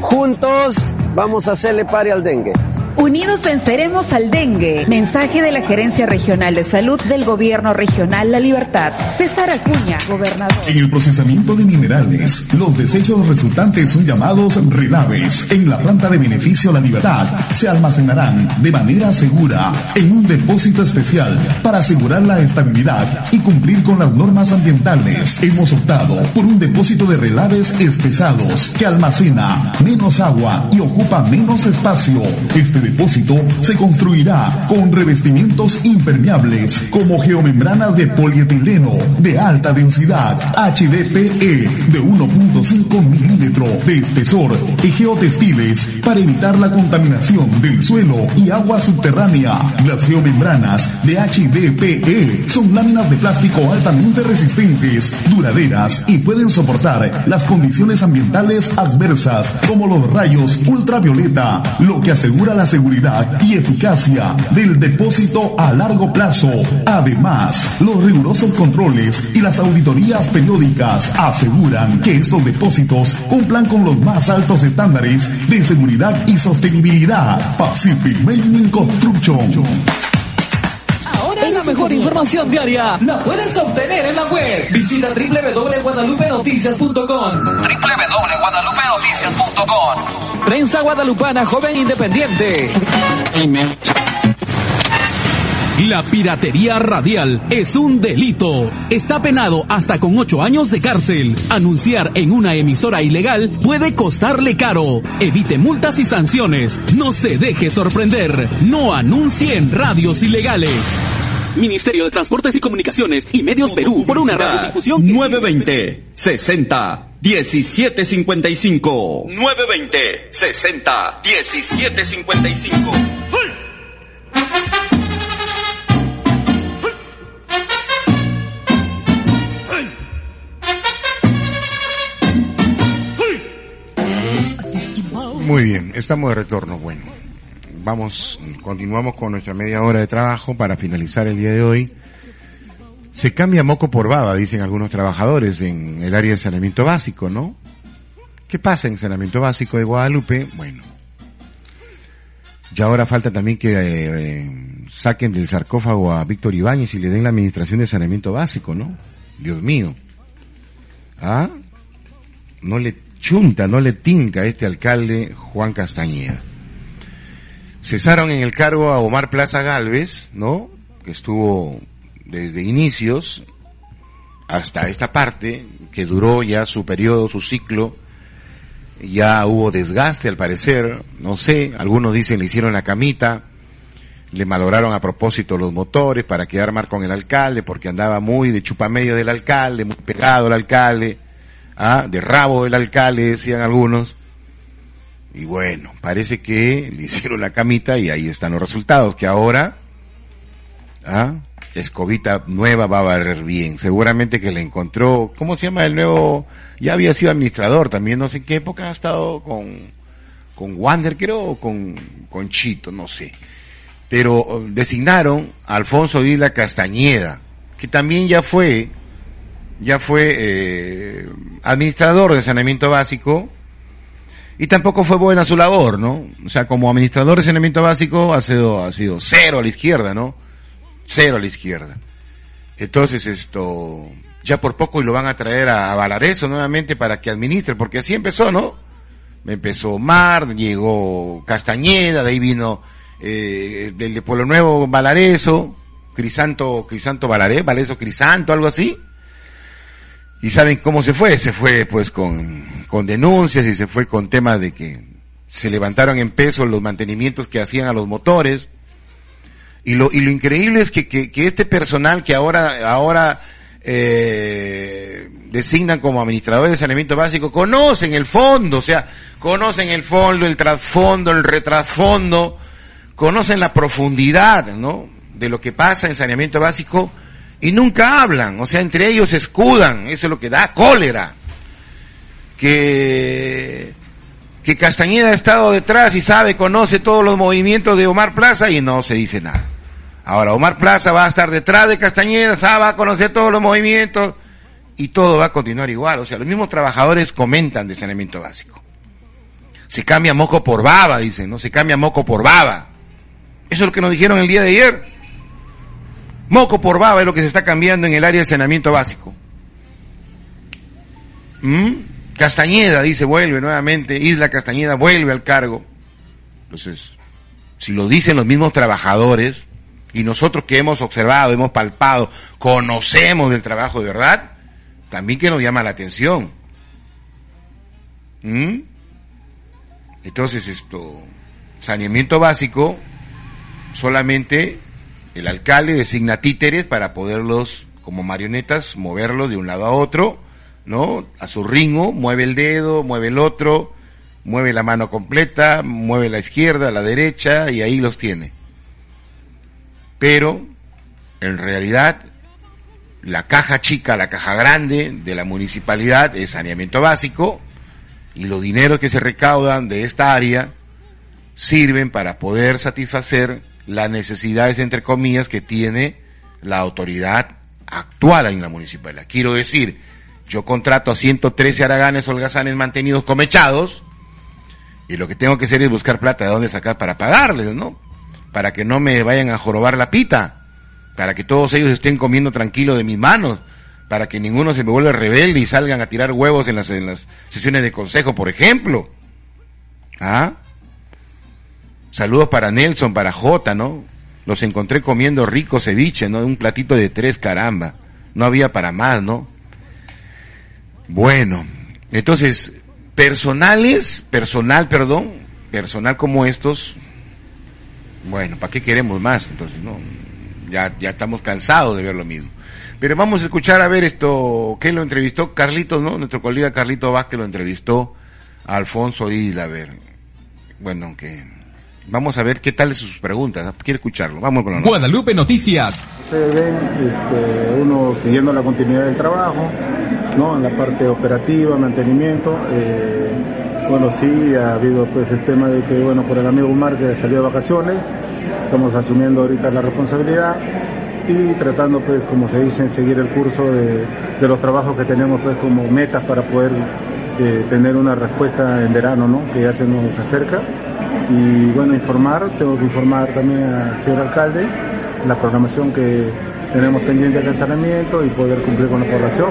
[SPEAKER 12] Juntos vamos a hacerle pare al dengue.
[SPEAKER 13] Unidos venceremos al dengue. Mensaje de la Gerencia Regional de Salud del Gobierno Regional La Libertad. César Acuña, gobernador.
[SPEAKER 14] En el procesamiento de minerales, los desechos resultantes son llamados relaves. En la planta de beneficio La Libertad se almacenarán de manera segura en un depósito especial para asegurar la estabilidad y cumplir con las normas ambientales. Hemos optado por un depósito de relaves espesados que almacena menos agua y ocupa menos espacio. Este depósito se construirá con revestimientos impermeables como geomembranas de polietileno de alta densidad HDPE de 1.5 milímetros de espesor y geotextiles para evitar la contaminación del suelo y agua subterránea. Las geomembranas de HDPE son láminas de plástico altamente resistentes, duraderas y pueden soportar las condiciones ambientales adversas como los rayos ultravioleta, lo que asegura la seguridad y eficacia del depósito a largo plazo. Además, los rigurosos controles y las auditorías periódicas aseguran que estos depósitos cumplan con los más altos estándares de seguridad y sostenibilidad. Pacific Mining Construction.
[SPEAKER 15] La mejor información diaria la puedes obtener en la web. Visita www.guadalupenoticias.com www.guadalupenoticias.com Prensa Guadalupana Joven Independiente.
[SPEAKER 2] La piratería radial es un delito. Está penado hasta con ocho años de cárcel. Anunciar en una emisora ilegal puede costarle caro. Evite multas y sanciones. No se deje sorprender. No anuncie en radios ilegales. Ministerio de Transportes y Comunicaciones y Medios Perú por una radiodifusión.
[SPEAKER 4] 920 60 1755 920 60 1755
[SPEAKER 5] Muy bien, estamos de retorno. Bueno, vamos, continuamos con nuestra media hora de trabajo para finalizar el día de hoy. Se cambia moco por baba, dicen algunos trabajadores en el área de saneamiento básico, ¿no? ¿Qué pasa en saneamiento básico de Guadalupe? Bueno, ya ahora falta también que eh, saquen del sarcófago a Víctor Ibáñez y le den la administración de saneamiento básico, ¿no? Dios mío. ¿Ah? No le chunta, no le tinca a este alcalde Juan Castañeda. Cesaron en el cargo a Omar Plaza Galvez, ¿no? Que estuvo desde inicios hasta esta parte, que duró ya su periodo, su ciclo, ya hubo desgaste al parecer, no sé, algunos dicen le hicieron la camita, le malograron a propósito los motores para quedar mal con el alcalde, porque andaba muy de chupamedio del alcalde, muy pegado al alcalde, ¿ah? de rabo del alcalde, decían algunos. Y bueno, parece que le hicieron la camita y ahí están los resultados, que ahora, ¿ah? escobita nueva va a barrer bien. Seguramente que le encontró, ¿cómo se llama el nuevo? Ya había sido administrador también, no sé en qué época ha estado con, con Wander, creo, o con, con Chito, no sé. Pero oh, designaron a Alfonso Vila Castañeda, que también ya fue, ya fue eh, administrador de saneamiento básico, y tampoco fue buena su labor, ¿no? O sea, como administrador de saneamiento básico ha sido, ha sido cero a la izquierda, ¿no? cero a la izquierda. Entonces esto, ya por poco y lo van a traer a, Valareso nuevamente para que administre, porque así empezó, ¿no? Empezó Mar, llegó Castañeda, de ahí vino eh, del de Pueblo Nuevo Valareso, Crisanto, Crisanto Valaré, Valareso Crisanto, algo así. Y saben cómo se fue, se fue pues con, con denuncias y se fue con temas de que se levantaron en peso los mantenimientos que hacían a los motores, y lo, y lo increíble es que, que, que este personal que ahora, ahora eh, designan como administradores de saneamiento básico conocen el fondo, o sea, conocen el fondo, el trasfondo, el retrasfondo, conocen la profundidad, ¿no? De lo que pasa en saneamiento básico y nunca hablan, o sea, entre ellos escudan, eso es lo que da cólera. Que que Castañeda ha estado detrás y sabe, conoce todos los movimientos de Omar Plaza y no se dice nada. Ahora, Omar Plaza va a estar detrás de Castañeda, sabe, va a conocer todos los movimientos y todo va a continuar igual. O sea, los mismos trabajadores comentan de saneamiento básico. Se cambia moco por baba, dicen, ¿no? Se cambia moco por baba. Eso es lo que nos dijeron el día de ayer. Moco por baba es lo que se está cambiando en el área de saneamiento básico. ¿Mm? Castañeda dice, vuelve nuevamente, Isla Castañeda vuelve al cargo. Entonces, si lo dicen los mismos trabajadores, y nosotros que hemos observado, hemos palpado, conocemos del trabajo de verdad, también que nos llama la atención. ¿Mm? Entonces esto, saneamiento básico, solamente el alcalde designa títeres para poderlos, como marionetas, moverlos de un lado a otro, ¿no? A su ritmo, mueve el dedo, mueve el otro, mueve la mano completa, mueve la izquierda, la derecha, y ahí los tiene. Pero, en realidad, la caja chica, la caja grande de la municipalidad es saneamiento básico, y los dineros que se recaudan de esta área sirven para poder satisfacer las necesidades, entre comillas, que tiene la autoridad actual en la municipalidad. Quiero decir, yo contrato a 113 araganes holgazanes mantenidos comechados y lo que tengo que hacer es buscar plata de dónde sacar para pagarles, ¿no? Para que no me vayan a jorobar la pita, para que todos ellos estén comiendo tranquilo de mis manos, para que ninguno se me vuelva rebelde y salgan a tirar huevos en las, en las sesiones de consejo, por ejemplo. ¿Ah? Saludos para Nelson, para Jota, ¿no? Los encontré comiendo rico ceviche, ¿no? Un platito de tres, caramba. No había para más, ¿no? Bueno, entonces, personales, personal, perdón, personal como estos, bueno, ¿para qué queremos más? Entonces, no, ya, ya estamos cansados de ver lo mismo. Pero vamos a escuchar a ver esto, ¿qué lo entrevistó? Carlitos, ¿no? Nuestro colega Carlito Vázquez lo entrevistó a Alfonso Isla, a ver. Bueno, que vamos a ver qué tal sus preguntas, ¿no? quiero escucharlo. Vamos con la nota.
[SPEAKER 2] Guadalupe Noticias.
[SPEAKER 16] Ustedes ven este, uno siguiendo la continuidad del trabajo, ¿no? En la parte operativa, mantenimiento. eh, bueno, sí, ha habido pues el tema de que, bueno, por el amigo Omar que salió de vacaciones, estamos asumiendo ahorita la responsabilidad y tratando pues, como se dice, en seguir el curso de, de los trabajos que tenemos pues como metas para poder tener una respuesta en verano, ¿no? Que ya se nos acerca. Y bueno, informar, tengo que informar también al señor alcalde la programación que tenemos pendiente de saneamiento y poder cumplir con la población.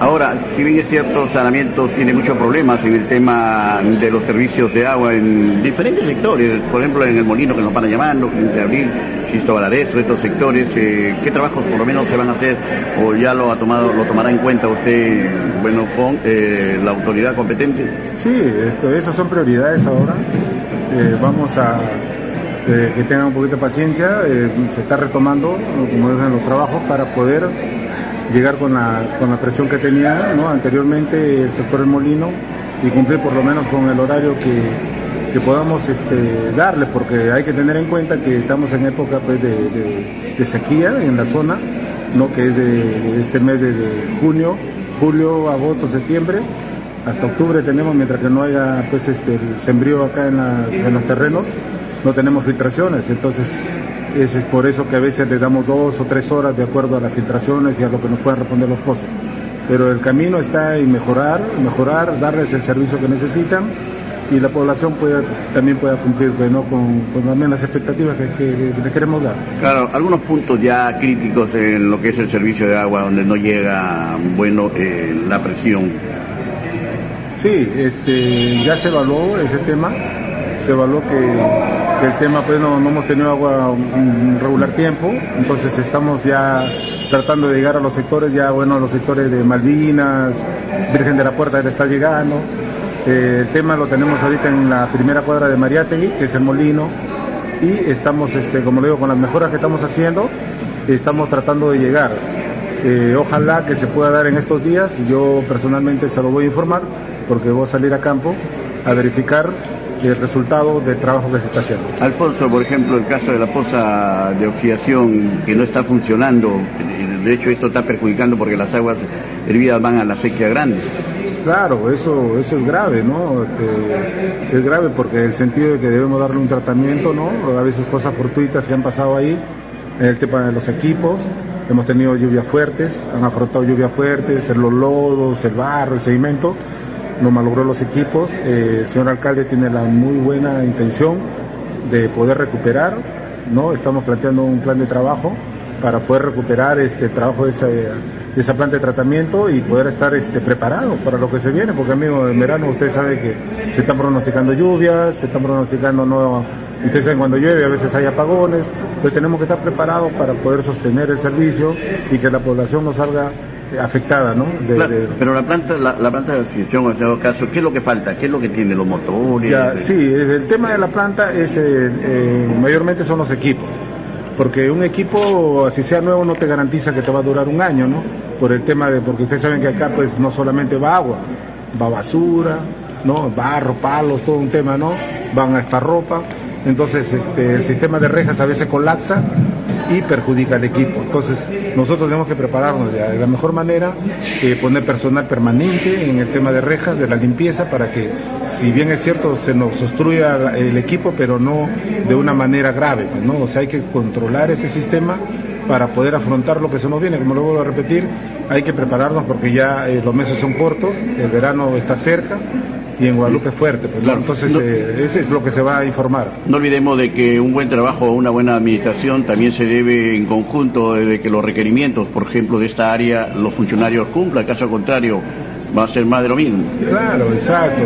[SPEAKER 17] Ahora, si bien es cierto, Saneamientos tiene muchos problemas en el tema de los servicios de agua en diferentes sectores, por ejemplo en el Molino que nos van a llamando, de Abril, Sisto Valadez, estos sectores, eh, ¿qué trabajos por lo menos se van a hacer o ya lo ha tomado, lo tomará en cuenta usted, bueno, con eh, la autoridad competente?
[SPEAKER 16] Sí, esto, esas son prioridades ahora. Eh, vamos a eh, que tengan un poquito de paciencia. eh, se está retomando, como dicen, los trabajos para poder llegar con la, con la presión que tenía anteriormente el sector del molino y cumplir por lo menos con el horario que, que podamos este, darle, porque hay que tener en cuenta que estamos en época pues, de, sequía en la zona, ¿no? que es de, este mes de, de junio, julio, agosto, septiembre, hasta octubre tenemos, mientras que no haya pues, este, el sembrío acá en, la- en los terrenos, no tenemos filtraciones, entonces es, es por eso que a veces le damos dos o tres horas de acuerdo a las filtraciones y a lo que nos puedan responder los pozos. Pero el camino está en mejorar, mejorar, darles el servicio que necesitan y la población pueda, también pueda cumplir pues, ¿no? con, con también las expectativas que, que- que le queremos dar.
[SPEAKER 17] Claro, algunos puntos ya críticos en lo que es el servicio de agua, donde no llega, bueno, eh, la presión.
[SPEAKER 16] Sí, este, ya se evaluó ese tema, se evaluó que, el tema pues no, no hemos tenido agua un, regular tiempo, entonces estamos ya tratando de llegar a los sectores, ya bueno, a los sectores de Malvinas, Virgen de la Puerta está llegando, Eh, el tema lo tenemos ahorita en la primera cuadra de Mariátegui, que es el molino, y estamos, este, como le digo, con las mejoras que estamos haciendo, estamos tratando de llegar. Eh, ojalá que se pueda dar en estos días, yo personalmente se lo voy a informar, porque voy a salir a campo a verificar el resultado del trabajo que se está haciendo.
[SPEAKER 17] Alfonso, por ejemplo, el caso de la poza de oxidación que no está funcionando, de hecho esto está perjudicando porque las aguas hervidas van a la sequía grande.
[SPEAKER 16] Claro, eso, eso es grave, ¿no? Este, es grave porque el sentido de que debemos darle un tratamiento, ¿no? A veces cosas fortuitas que han pasado ahí, en el tema de los equipos, hemos tenido lluvias fuertes, han afrontado lluvias fuertes, los lodos, el barro, el sedimento, nos malogró los equipos. Eh, el señor alcalde tiene la muy buena intención de poder recuperar, ¿no? Estamos planteando un plan de trabajo para poder recuperar este trabajo de esa, planta de tratamiento y poder estar este, preparados para lo que se viene, porque amigo, en verano usted sabe que se están pronosticando lluvias, se están pronosticando no, ustedes saben cuando llueve a veces hay apagones, entonces tenemos que estar preparados para poder sostener el servicio y que la población no salga afectada, ¿no? De-
[SPEAKER 17] Claro,
[SPEAKER 16] de-
[SPEAKER 17] pero la planta, la, la planta de oxidación, en este caso, ¿qué es lo que falta? ¿Qué es lo que tiene? ¿Los motores?
[SPEAKER 16] Ya, sí, el tema de la planta es eh, eh, mayormente son los equipos, porque un equipo, así sea nuevo, no te garantiza que te va a durar un año, ¿no? Por el tema de, porque ustedes saben que acá pues no solamente va agua, va basura, ¿no? Barro, palos, todo un tema, ¿no? Van a esta ropa, entonces este, el sistema de rejas a veces colapsa y perjudica al equipo. Entonces, nosotros tenemos que prepararnos de la mejor manera, eh, poner personal permanente en el tema de rejas, de la limpieza, para que, si bien es cierto, se nos obstruya el equipo, pero no de una manera grave, pues, ¿no? O sea, hay que controlar ese sistema para poder afrontar lo que se nos viene. Como lo vuelvo a repetir, hay que prepararnos porque ya eh, los meses son cortos, el verano está cerca y en Guadalupe es fuerte. Pues, ¿no? Entonces, eh, ese es lo que se va a informar.
[SPEAKER 17] No olvidemos de que un buen trabajo o una buena administración también se debe en conjunto de que los requerimientos, por ejemplo, de esta área, los funcionarios cumplan, caso contrario, va a ser más de lo mismo.
[SPEAKER 16] Claro, exacto,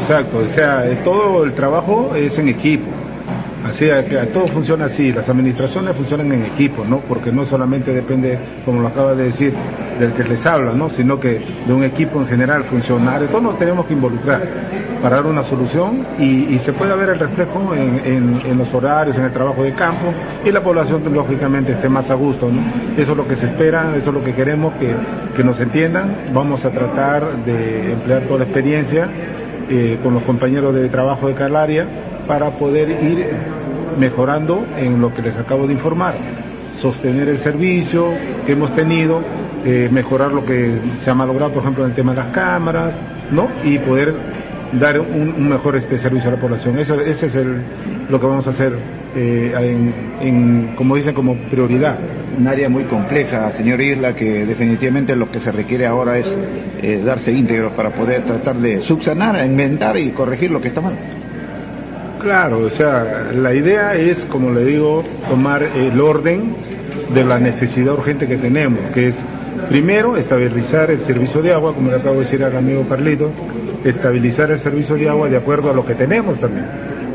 [SPEAKER 16] exacto. O sea, eh, todo el trabajo es en equipo. Así, que todo funciona así, las administraciones funcionan en equipo, ¿no? Porque no solamente depende, como lo acaba de decir, del que les habla, ¿no? Sino que de un equipo en general, funcionario, todos nos tenemos que involucrar para dar una solución y, se puede ver el reflejo en, los horarios, en el trabajo de campo y la población, lógicamente, esté más a gusto, ¿no? Eso es lo que se espera, eso es lo que queremos que, nos entiendan. Vamos a tratar de emplear toda la experiencia eh, con los compañeros de trabajo de cada área para poder ir mejorando en lo que les acabo de informar. Sostener el servicio que hemos tenido, eh, mejorar lo que se ha malogrado, por ejemplo, en el tema de las cámaras, ¿no? Y poder dar un, un mejor este servicio a la población. Eso, ese es el, lo que vamos a hacer, eh, en, en, como dicen, como prioridad.
[SPEAKER 18] Un área muy compleja, señor Isla, que definitivamente lo que se requiere ahora es eh, darse íntegros para poder tratar de subsanar, enmendar y corregir lo que está mal.
[SPEAKER 16] Claro, o sea, la idea es, como le digo, tomar el orden de la necesidad urgente que tenemos, que es primero estabilizar el servicio de agua, como le acabo de decir al amigo Carlito, estabilizar el servicio de agua de acuerdo a lo que tenemos también.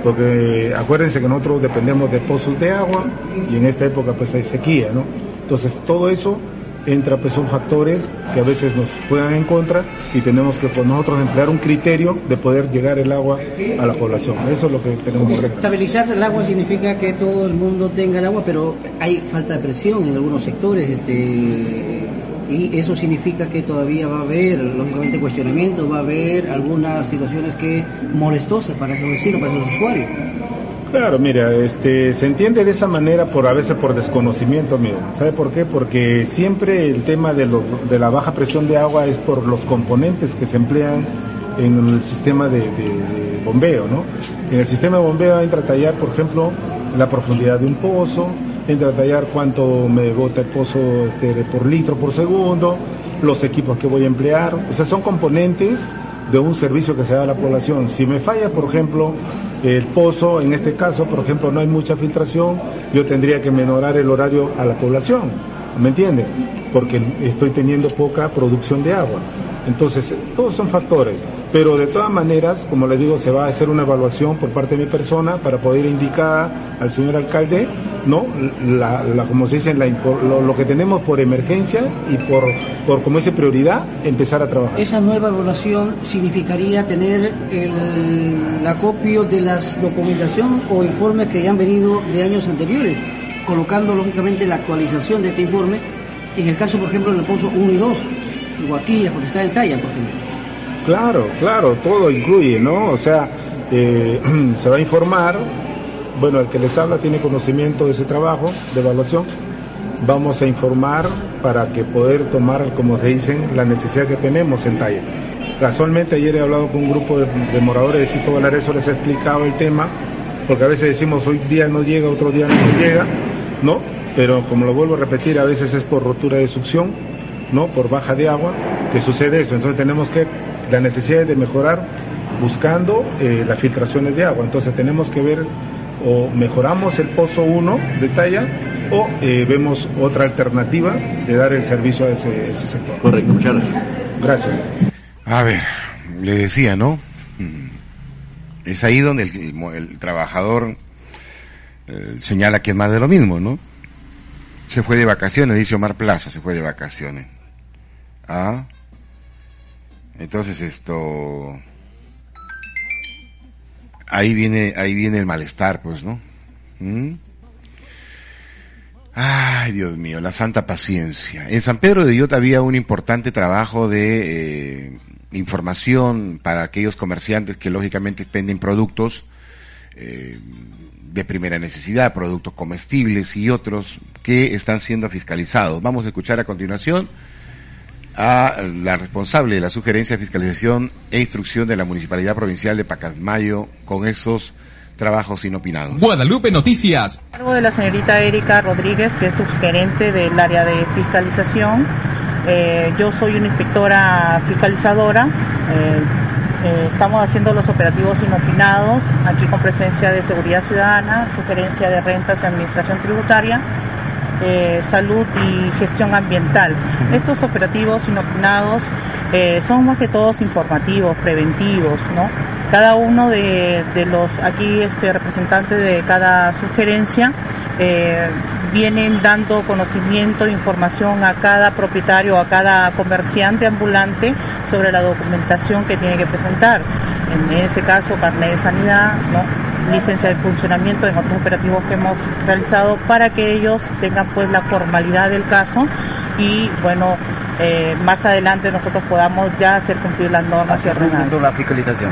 [SPEAKER 16] Porque acuérdense que nosotros dependemos de pozos de agua y en esta época pues hay sequía, ¿no? Entonces todo eso entra pues son factores que a veces nos juegan en contra y tenemos que pues, nosotros emplear un criterio de poder llegar el agua a la población. Eso es lo que tenemos que.
[SPEAKER 19] Estabilizar el agua significa que todo el mundo tenga el agua, pero hay falta de presión en algunos sectores, este, y eso significa que todavía va a haber, lógicamente, cuestionamientos, va a haber algunas situaciones que molestosas para esos vecinos, para esos usuarios.
[SPEAKER 16] Claro, mira, este, se entiende de esa manera por a veces por desconocimiento, amigo. ¿Sabe por qué? Porque siempre el tema de, lo- de la baja presión de agua es por los componentes que se emplean en el sistema de, de- de bombeo, ¿no? En el sistema de bombeo entra a tallar, por ejemplo, la profundidad de un pozo, entra a tallar cuánto me bota el pozo este, por litro por segundo, los equipos que voy a emplear, o sea, son componentes de un servicio que se da a la población. Si me falla, por ejemplo, el pozo, en este caso, por ejemplo, no hay mucha filtración, yo tendría que menorar el horario a la población, ¿me entiende? Porque estoy teniendo poca producción de agua. Entonces, todos son factores, pero de todas maneras, como le digo, se va a hacer una evaluación por parte de mi persona para poder indicar al señor alcalde, ¿no? La, como se dice, la lo, lo que tenemos por emergencia y por, por, como dice, prioridad, empezar a trabajar.
[SPEAKER 19] Esa nueva evaluación significaría tener el acopio de las documentación o informes que ya han venido de años anteriores, colocando lógicamente la actualización de este informe, en el caso, por ejemplo, del pozo 1 y 2, Porque está en talla, por ejemplo.
[SPEAKER 16] Claro, claro, todo incluye, ¿no? O sea, eh, se va a informar, bueno, el que les habla tiene conocimiento de ese trabajo de evaluación, vamos a informar para que poder tomar, como se dicen, la necesidad que tenemos en talla. Casualmente ayer he hablado con un grupo de, moradores de Cito Valareso, les he explicado el tema, porque a veces decimos hoy día no llega, otro día no llega, ¿no? Pero como lo vuelvo a repetir, a veces es por rotura de succión, ¿no? Por baja de agua, que sucede eso. Entonces tenemos que, la necesidad es de mejorar buscando eh, las filtraciones de agua. Entonces tenemos que ver o mejoramos el pozo 1 de talla o eh, vemos otra alternativa de dar el servicio a ese, ese sector.
[SPEAKER 17] Correcto, muchas gracias.
[SPEAKER 16] Gracias.
[SPEAKER 5] A ver, le decía, ¿no? Mm. Es ahí donde el, el trabajador eh, señala que es más de lo mismo, ¿no? Se fue de vacaciones, dice Omar Plaza, se fue de vacaciones. Ah. Entonces esto... Ahí viene, ahí viene el malestar, pues, ¿no? ¿Mm? Ay, Dios mío, la santa paciencia. En San Pedro de Iota había un importante trabajo de eh, información para aquellos comerciantes que lógicamente venden productos eh, de primera necesidad, productos comestibles y otros que están siendo fiscalizados. Vamos a escuchar a continuación a la responsable de la sugerencia, fiscalización e instrucción de la Municipalidad Provincial de Pacasmayo con esos trabajos inopinados.
[SPEAKER 2] Guadalupe Noticias.
[SPEAKER 20] A cargo de la señorita Erika Rodríguez, que es subgerente del área de fiscalización. Eh, yo soy una inspectora fiscalizadora. Eh, eh, estamos haciendo los operativos inopinados, aquí con presencia de Seguridad Ciudadana, Sugerencia de Rentas y Administración Tributaria, eh, Salud y Gestión Ambiental. Estos operativos inopinados eh, son más que todos informativos, preventivos, ¿no? Cada uno de, de los aquí este representantes de cada sugerencia eh, vienen dando conocimiento, información a cada propietario, a cada comerciante ambulante sobre la documentación que tiene que presentar. En este caso, carnet de sanidad, ¿no? Licencia de funcionamiento en otros operativos que hemos realizado para que ellos tengan pues la formalidad del caso y bueno eh, más adelante nosotros podamos ya hacer cumplir las normas y ordenanzas.
[SPEAKER 21] la fiscalización?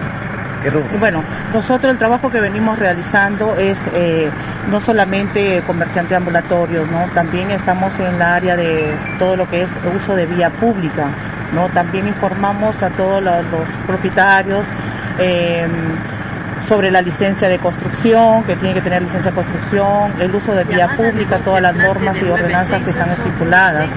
[SPEAKER 20] Bueno, nosotros el trabajo que venimos realizando es eh, no solamente comerciantes ambulatorios, ¿no? También estamos en la área de todo lo que es uso de vía pública, ¿no? También informamos a todos los, los propietarios eh, sobre la licencia de construcción, que tiene que tener licencia de construcción, el uso de vía pública, todas las normas y ordenanzas que están estipuladas.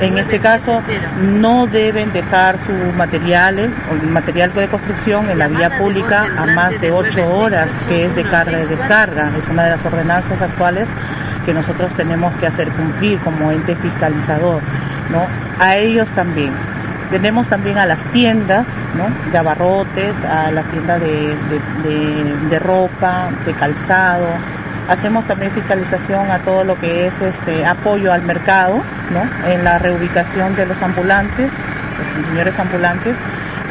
[SPEAKER 20] En este caso, no deben dejar su material, o material de construcción en la vía pública a más de ocho horas, que es de carga y descarga. Es una de las ordenanzas actuales que nosotros tenemos que hacer cumplir como ente fiscalizador, ¿no? A ellos también tenemos también a las tiendas, ¿no? De abarrotes, a la tienda de, de, ropa, de calzado. Hacemos también fiscalización a todo lo que es este apoyo al mercado, ¿no? En la reubicación de los ambulantes, los señores ambulantes.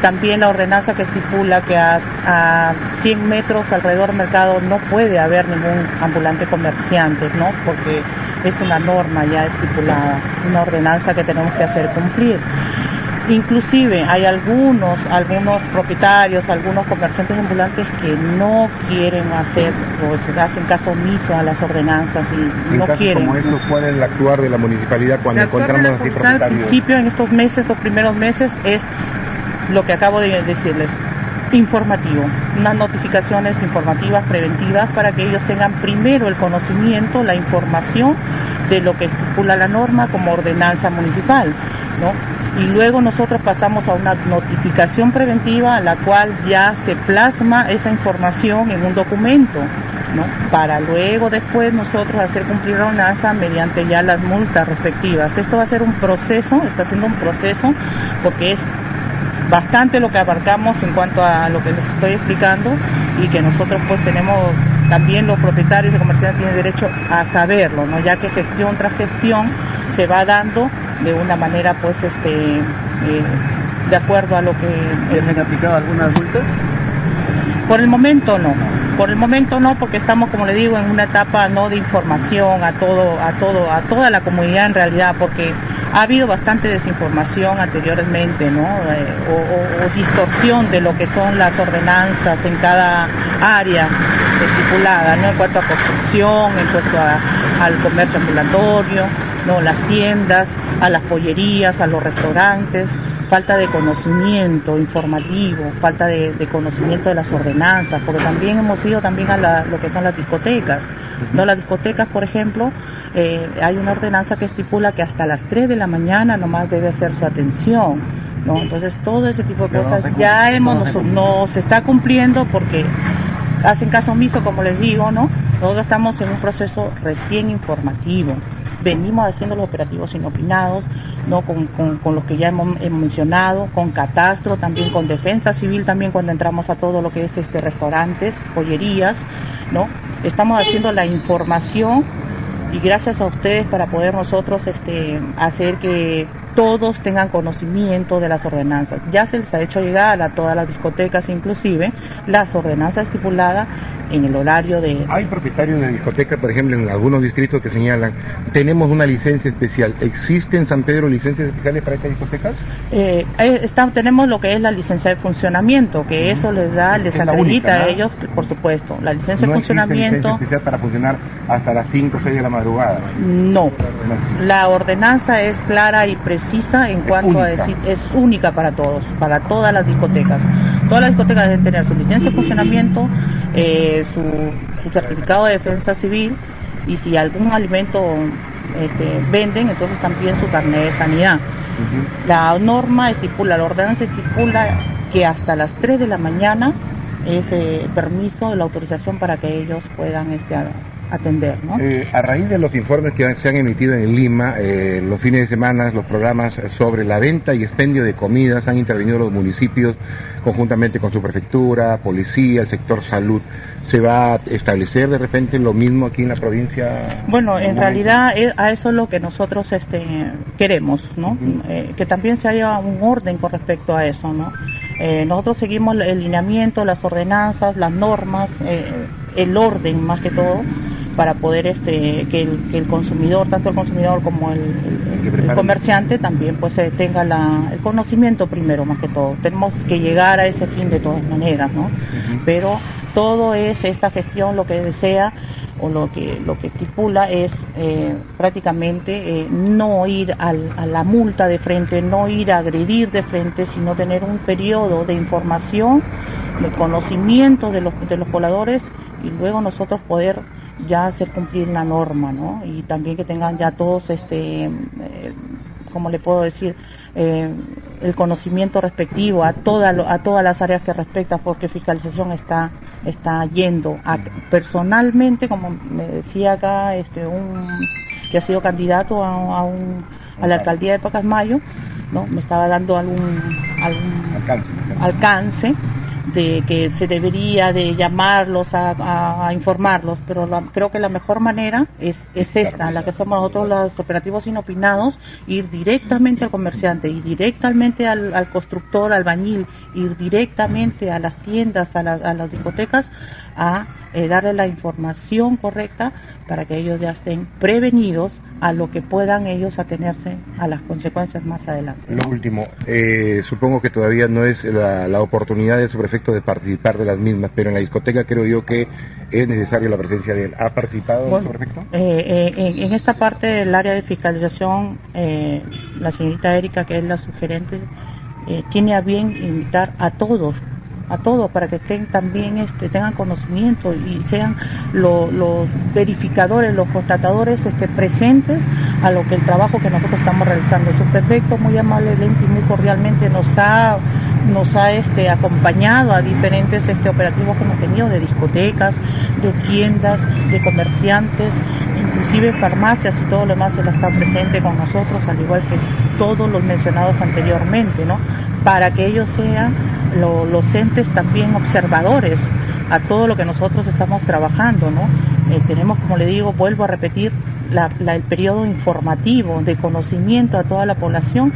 [SPEAKER 20] También la ordenanza que estipula que a, a 100 metros alrededor del mercado no puede haber ningún ambulante comerciante, ¿no? Porque es una norma ya estipulada, una ordenanza que tenemos que hacer cumplir. Inclusive hay algunos, algunos propietarios, algunos comerciantes ambulantes que no quieren hacer, o hacen caso omiso a las ordenanzas y
[SPEAKER 22] en
[SPEAKER 20] no
[SPEAKER 22] casos
[SPEAKER 20] quieren.
[SPEAKER 22] como estos, ¿cuál es el actuar de la municipalidad cuando
[SPEAKER 20] de
[SPEAKER 22] encontramos
[SPEAKER 20] la
[SPEAKER 22] así
[SPEAKER 20] facultad Al
[SPEAKER 22] propietarios?
[SPEAKER 20] principio, en estos meses, los primeros meses, es lo que acabo de decirles, informativo, unas notificaciones informativas, preventivas, para que ellos tengan primero el conocimiento, la información de lo que estipula la norma como ordenanza municipal, ¿no? Y luego nosotros pasamos a una notificación preventiva a la cual ya se plasma esa información en un documento, ¿no? Para luego después nosotros hacer cumplir la ordenanza mediante ya las multas respectivas. Esto va a ser un proceso, está siendo un proceso porque es bastante lo que abarcamos en cuanto a lo que les estoy explicando y que nosotros pues tenemos también los propietarios y comerciantes tienen derecho a saberlo, ¿no? ya que gestión tras gestión se va dando de una manera pues este eh, de acuerdo a lo que
[SPEAKER 21] ¿Se han aplicado algunas multas?
[SPEAKER 20] por el momento no. Por el momento no, porque estamos, como le digo, en una etapa no de información a todo, a todo, a toda la comunidad en realidad, porque ha habido bastante desinformación anteriormente, ¿no? Eh, o, o- o distorsión de lo que son las ordenanzas en cada área estipulada, ¿no? En cuanto a construcción, en cuanto a- al comercio ambulatorio, ¿no? Las tiendas, a las pollerías, a los restaurantes, falta de conocimiento informativo, falta de, de conocimiento de las ordenanzas, porque también hemos ido también a la- lo que son las discotecas. No, las discotecas, por ejemplo, eh, hay una ordenanza que estipula que hasta las 3 de la mañana nomás debe hacer su atención. ¿no? Entonces, todo ese tipo de
[SPEAKER 21] no
[SPEAKER 20] cosas ya hemos,
[SPEAKER 21] no
[SPEAKER 20] nos, se está cumpliendo porque hacen caso omiso, como les digo, ¿no? Nosotros estamos en un proceso recién informativo. Venimos haciendo los operativos inopinados, ¿no? Con, con, con los que ya hemos, hemos mencionado, con catastro, también con defensa civil, también cuando entramos a todo lo que es este restaurantes, pollerías, ¿no? Estamos haciendo la información y gracias a ustedes para poder nosotros este hacer que todos tengan conocimiento de las ordenanzas. Ya se les ha hecho llegar a todas las discotecas inclusive las ordenanzas estipuladas en el horario de...
[SPEAKER 22] Hay propietarios de discotecas, por ejemplo, en algunos distritos que señalan, tenemos una licencia especial. ¿Existe en San Pedro licencias especiales para estas discotecas?
[SPEAKER 20] Eh, eh, está- tenemos lo que es la licencia de funcionamiento, que eso les da, les
[SPEAKER 22] Es
[SPEAKER 20] acredita a ellos, por supuesto. La licencia
[SPEAKER 22] no
[SPEAKER 20] de
[SPEAKER 22] existe licencia
[SPEAKER 20] funcionamiento,
[SPEAKER 22] especial para funcionar hasta las 5 o 6 de la madrugada.
[SPEAKER 20] no. La ordenanza es clara y precisa en cuanto a decir, es única para todos, para todas las discotecas. Todas las discotecas deben tener su licencia de funcionamiento, eh, su, su certificado de defensa civil y si algún alimento este, venden, entonces también su carnet de sanidad. La norma estipula, la ordenanza estipula que hasta las 3 de la mañana es eh, permiso, la autorización para que ellos puedan este, atender, ¿no?
[SPEAKER 22] Eh, a raíz de los informes que se han emitido en Lima, eh, los fines de semana, los programas sobre la venta y expendio de comidas, han intervenido los municipios conjuntamente con su prefectura, policía, el sector salud. ¿Se va a establecer de repente lo mismo aquí en la provincia?
[SPEAKER 20] Bueno, en realidad eh, a eso es lo que nosotros este, queremos, ¿no? Eh, que también se haya un orden con respecto a eso, ¿no? Eh, nosotros seguimos el lineamiento, las ordenanzas, las normas, eh, el orden más que todo, para poder este, que, el, que el consumidor, tanto el consumidor como el, el- el comerciante, también pues eh, tenga la, el conocimiento primero más que todo. Tenemos que llegar a ese fin de todas maneras, ¿no? Pero todo es esta gestión lo que desea o lo que lo que estipula es eh, prácticamente eh, no ir al- a la multa de frente, no ir a agredir de frente, sino tener un periodo de información, de conocimiento de los, de los pobladores y luego nosotros poder ya hacer cumplir la norma, ¿no? Y también que tengan ya todos este, eh, ¿cómo le puedo decir? Eh, el conocimiento respectivo a toda lo- a todas las áreas que respecta porque fiscalización está está yendo. A, personalmente como me decía acá este un que ha sido candidato a, a un a la alcaldía de Pacasmayo no me estaba dando algún algún alcance de que se debería de llamarlos a, a- a informarlos, pero la- creo que la mejor manera es, es esta, la que hacemos nosotros los operativos inopinados, ir directamente al comerciante, ir directamente al, al constructor, al bañil, ir directamente a las tiendas, a, la- a las discotecas, a eh, darle la información correcta para que ellos ya estén prevenidos a lo que puedan ellos atenerse a las consecuencias más adelante.
[SPEAKER 22] Lo último, eh, supongo que todavía no es la, la oportunidad de su prefecto de participar de las mismas, pero en la discoteca creo yo que es necesaria la presencia de él. ¿Ha participado
[SPEAKER 20] Bueno,
[SPEAKER 22] su prefecto?
[SPEAKER 20] Eh, eh, en, en esta parte del área de fiscalización, eh, la señorita Erika, que es la sugerente, eh, tiene a bien invitar a todos, a todos, para que estén también, este, tengan conocimiento y sean lo- los verificadores, los constatadores este, presentes a lo que el trabajo que nosotros estamos realizando. Su prefecto muy amablemente y muy cordialmente nos ha nos ha este acompañado a diferentes este operativos que hemos tenido de discotecas, de tiendas, de comerciantes, inclusive farmacias y todo lo demás él está presente con nosotros, al igual que todos los mencionados anteriormente, ¿no? Para que ellos sean lo- los entes también observadores a todo lo que nosotros estamos trabajando, ¿no? Eh, tenemos, como le digo, vuelvo a repetir, la- el periodo informativo de conocimiento a toda la población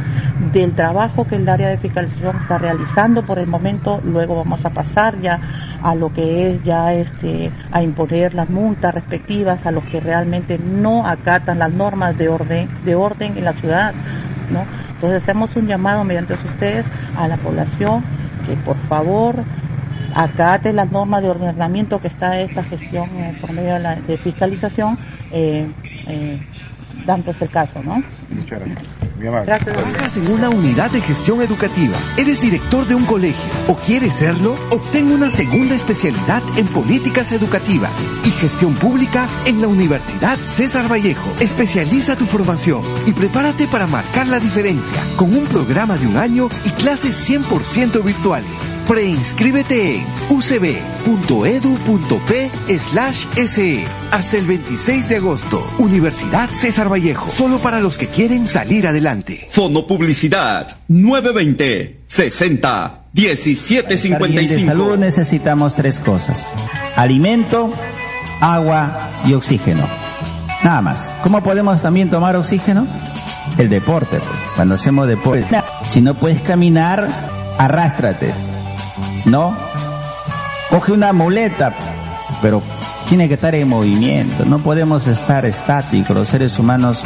[SPEAKER 20] del trabajo que el área de fiscalización está realizando por el momento. Luego vamos a pasar ya a lo que es ya este a imponer las multas respectivas a los que realmente no acatan las normas de orden de orden en la ciudad, ¿no? Entonces hacemos un llamado mediante ustedes a la población que por favor acate las normas de ordenamiento que está esta gestión eh, por medio de, la, de fiscalización, eh, eh, dándose el caso, ¿no?
[SPEAKER 22] Muchas gracias. Muy amable.
[SPEAKER 20] Gracias.
[SPEAKER 1] ¿Trabajas en una unidad de gestión educativa? ¿Eres director de un colegio o quieres serlo? Obtén una segunda especialidad en políticas educativas y gestión pública en la Universidad César Vallejo. Especializa tu formación y prepárate para marcar la diferencia con un programa de un año y clases 100% virtuales. Preinscríbete en ucb.edu.p slash SE hasta el 26 de agosto. Universidad César Vallejo. Solo para los que quieren salir adelante.
[SPEAKER 4] Fono Publicidad 920 60 17
[SPEAKER 8] Estar bien de
[SPEAKER 4] 55.
[SPEAKER 8] salud necesitamos tres cosas. Alimento, agua y oxígeno. Nada más. ¿Cómo podemos también tomar oxígeno? El deporte. pues. Cuando hacemos deporte. Si no puedes caminar, arrástrate. ¿No? Coge una muleta pero tiene que estar en movimiento, no podemos estar estáticos. Los seres humanos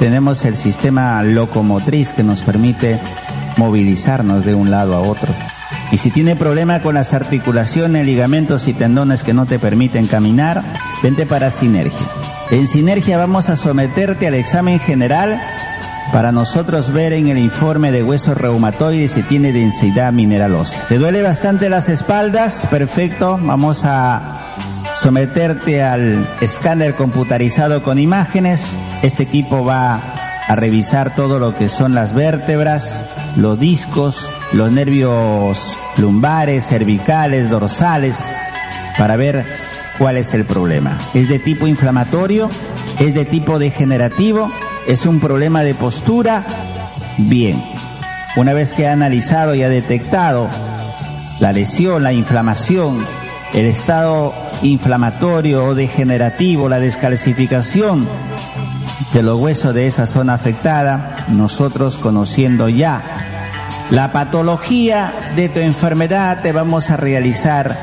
[SPEAKER 8] tenemos el sistema locomotriz que nos permite movilizarnos de un lado a otro. Y si tiene problema con las articulaciones, ligamentos y tendones que no te permiten caminar, vente para Sinergia. En Sinergia vamos a someterte al examen general para nosotros ver en el informe de huesos reumatoides si tiene densidad mineral ósea. ¿Te duele bastante las espaldas? Perfecto, vamos a someterte al escáner computarizado con imágenes. Este equipo va a revisar todo lo que son las vértebras, los discos, los nervios lumbares, cervicales, dorsales, para ver cuál es el problema. ¿Es de tipo inflamatorio? ¿Es de tipo degenerativo? ¿Es un problema de postura? Bien. Una vez que ha analizado y ha detectado la lesión, la inflamación, el estado inflamatorio o degenerativo, la descalcificación de los huesos de esa zona afectada, nosotros conociendo ya la patología de tu enfermedad, te vamos a realizar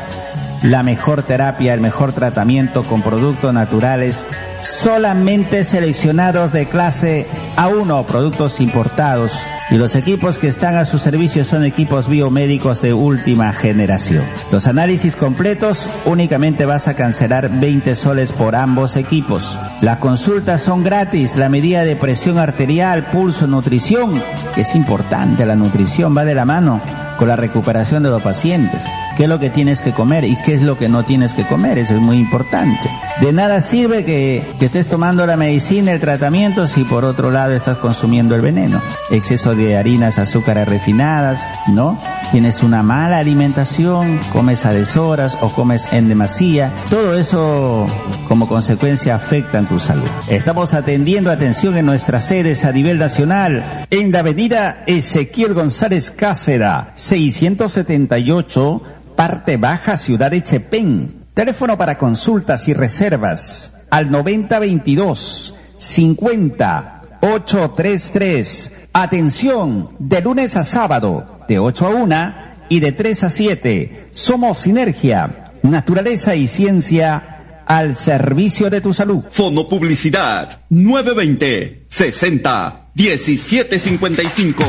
[SPEAKER 8] la mejor terapia, el mejor tratamiento con productos naturales solamente seleccionados de clase A1, productos importados y los equipos que están a su servicio son equipos biomédicos de última generación. Los análisis completos únicamente vas a cancelar 20 soles por ambos equipos. Las consultas son gratis, la medida de presión arterial, pulso, nutrición, es importante, la nutrición va de la mano con la recuperación de los pacientes. ¿Qué es lo que tienes que comer y qué es lo que no tienes que comer? Eso es muy importante. De nada sirve que, que estés tomando la medicina, el tratamiento, si por otro lado estás consumiendo el veneno. Exceso de harinas, azúcares refinadas, ¿no? Tienes una mala alimentación, comes a deshoras o comes en demasía. Todo eso como consecuencia afecta en tu salud. Estamos atendiendo atención en nuestras sedes a nivel nacional en la avenida Ezequiel González Cácera, 678, parte baja, ciudad de Chepén. Teléfono para consultas y reservas al 9022 50 833. Atención, de lunes a sábado, de 8 a 1 y de 3 a 7. Somos Sinergia, Naturaleza y Ciencia al servicio de tu salud.
[SPEAKER 4] Fono Publicidad 920 60 1755.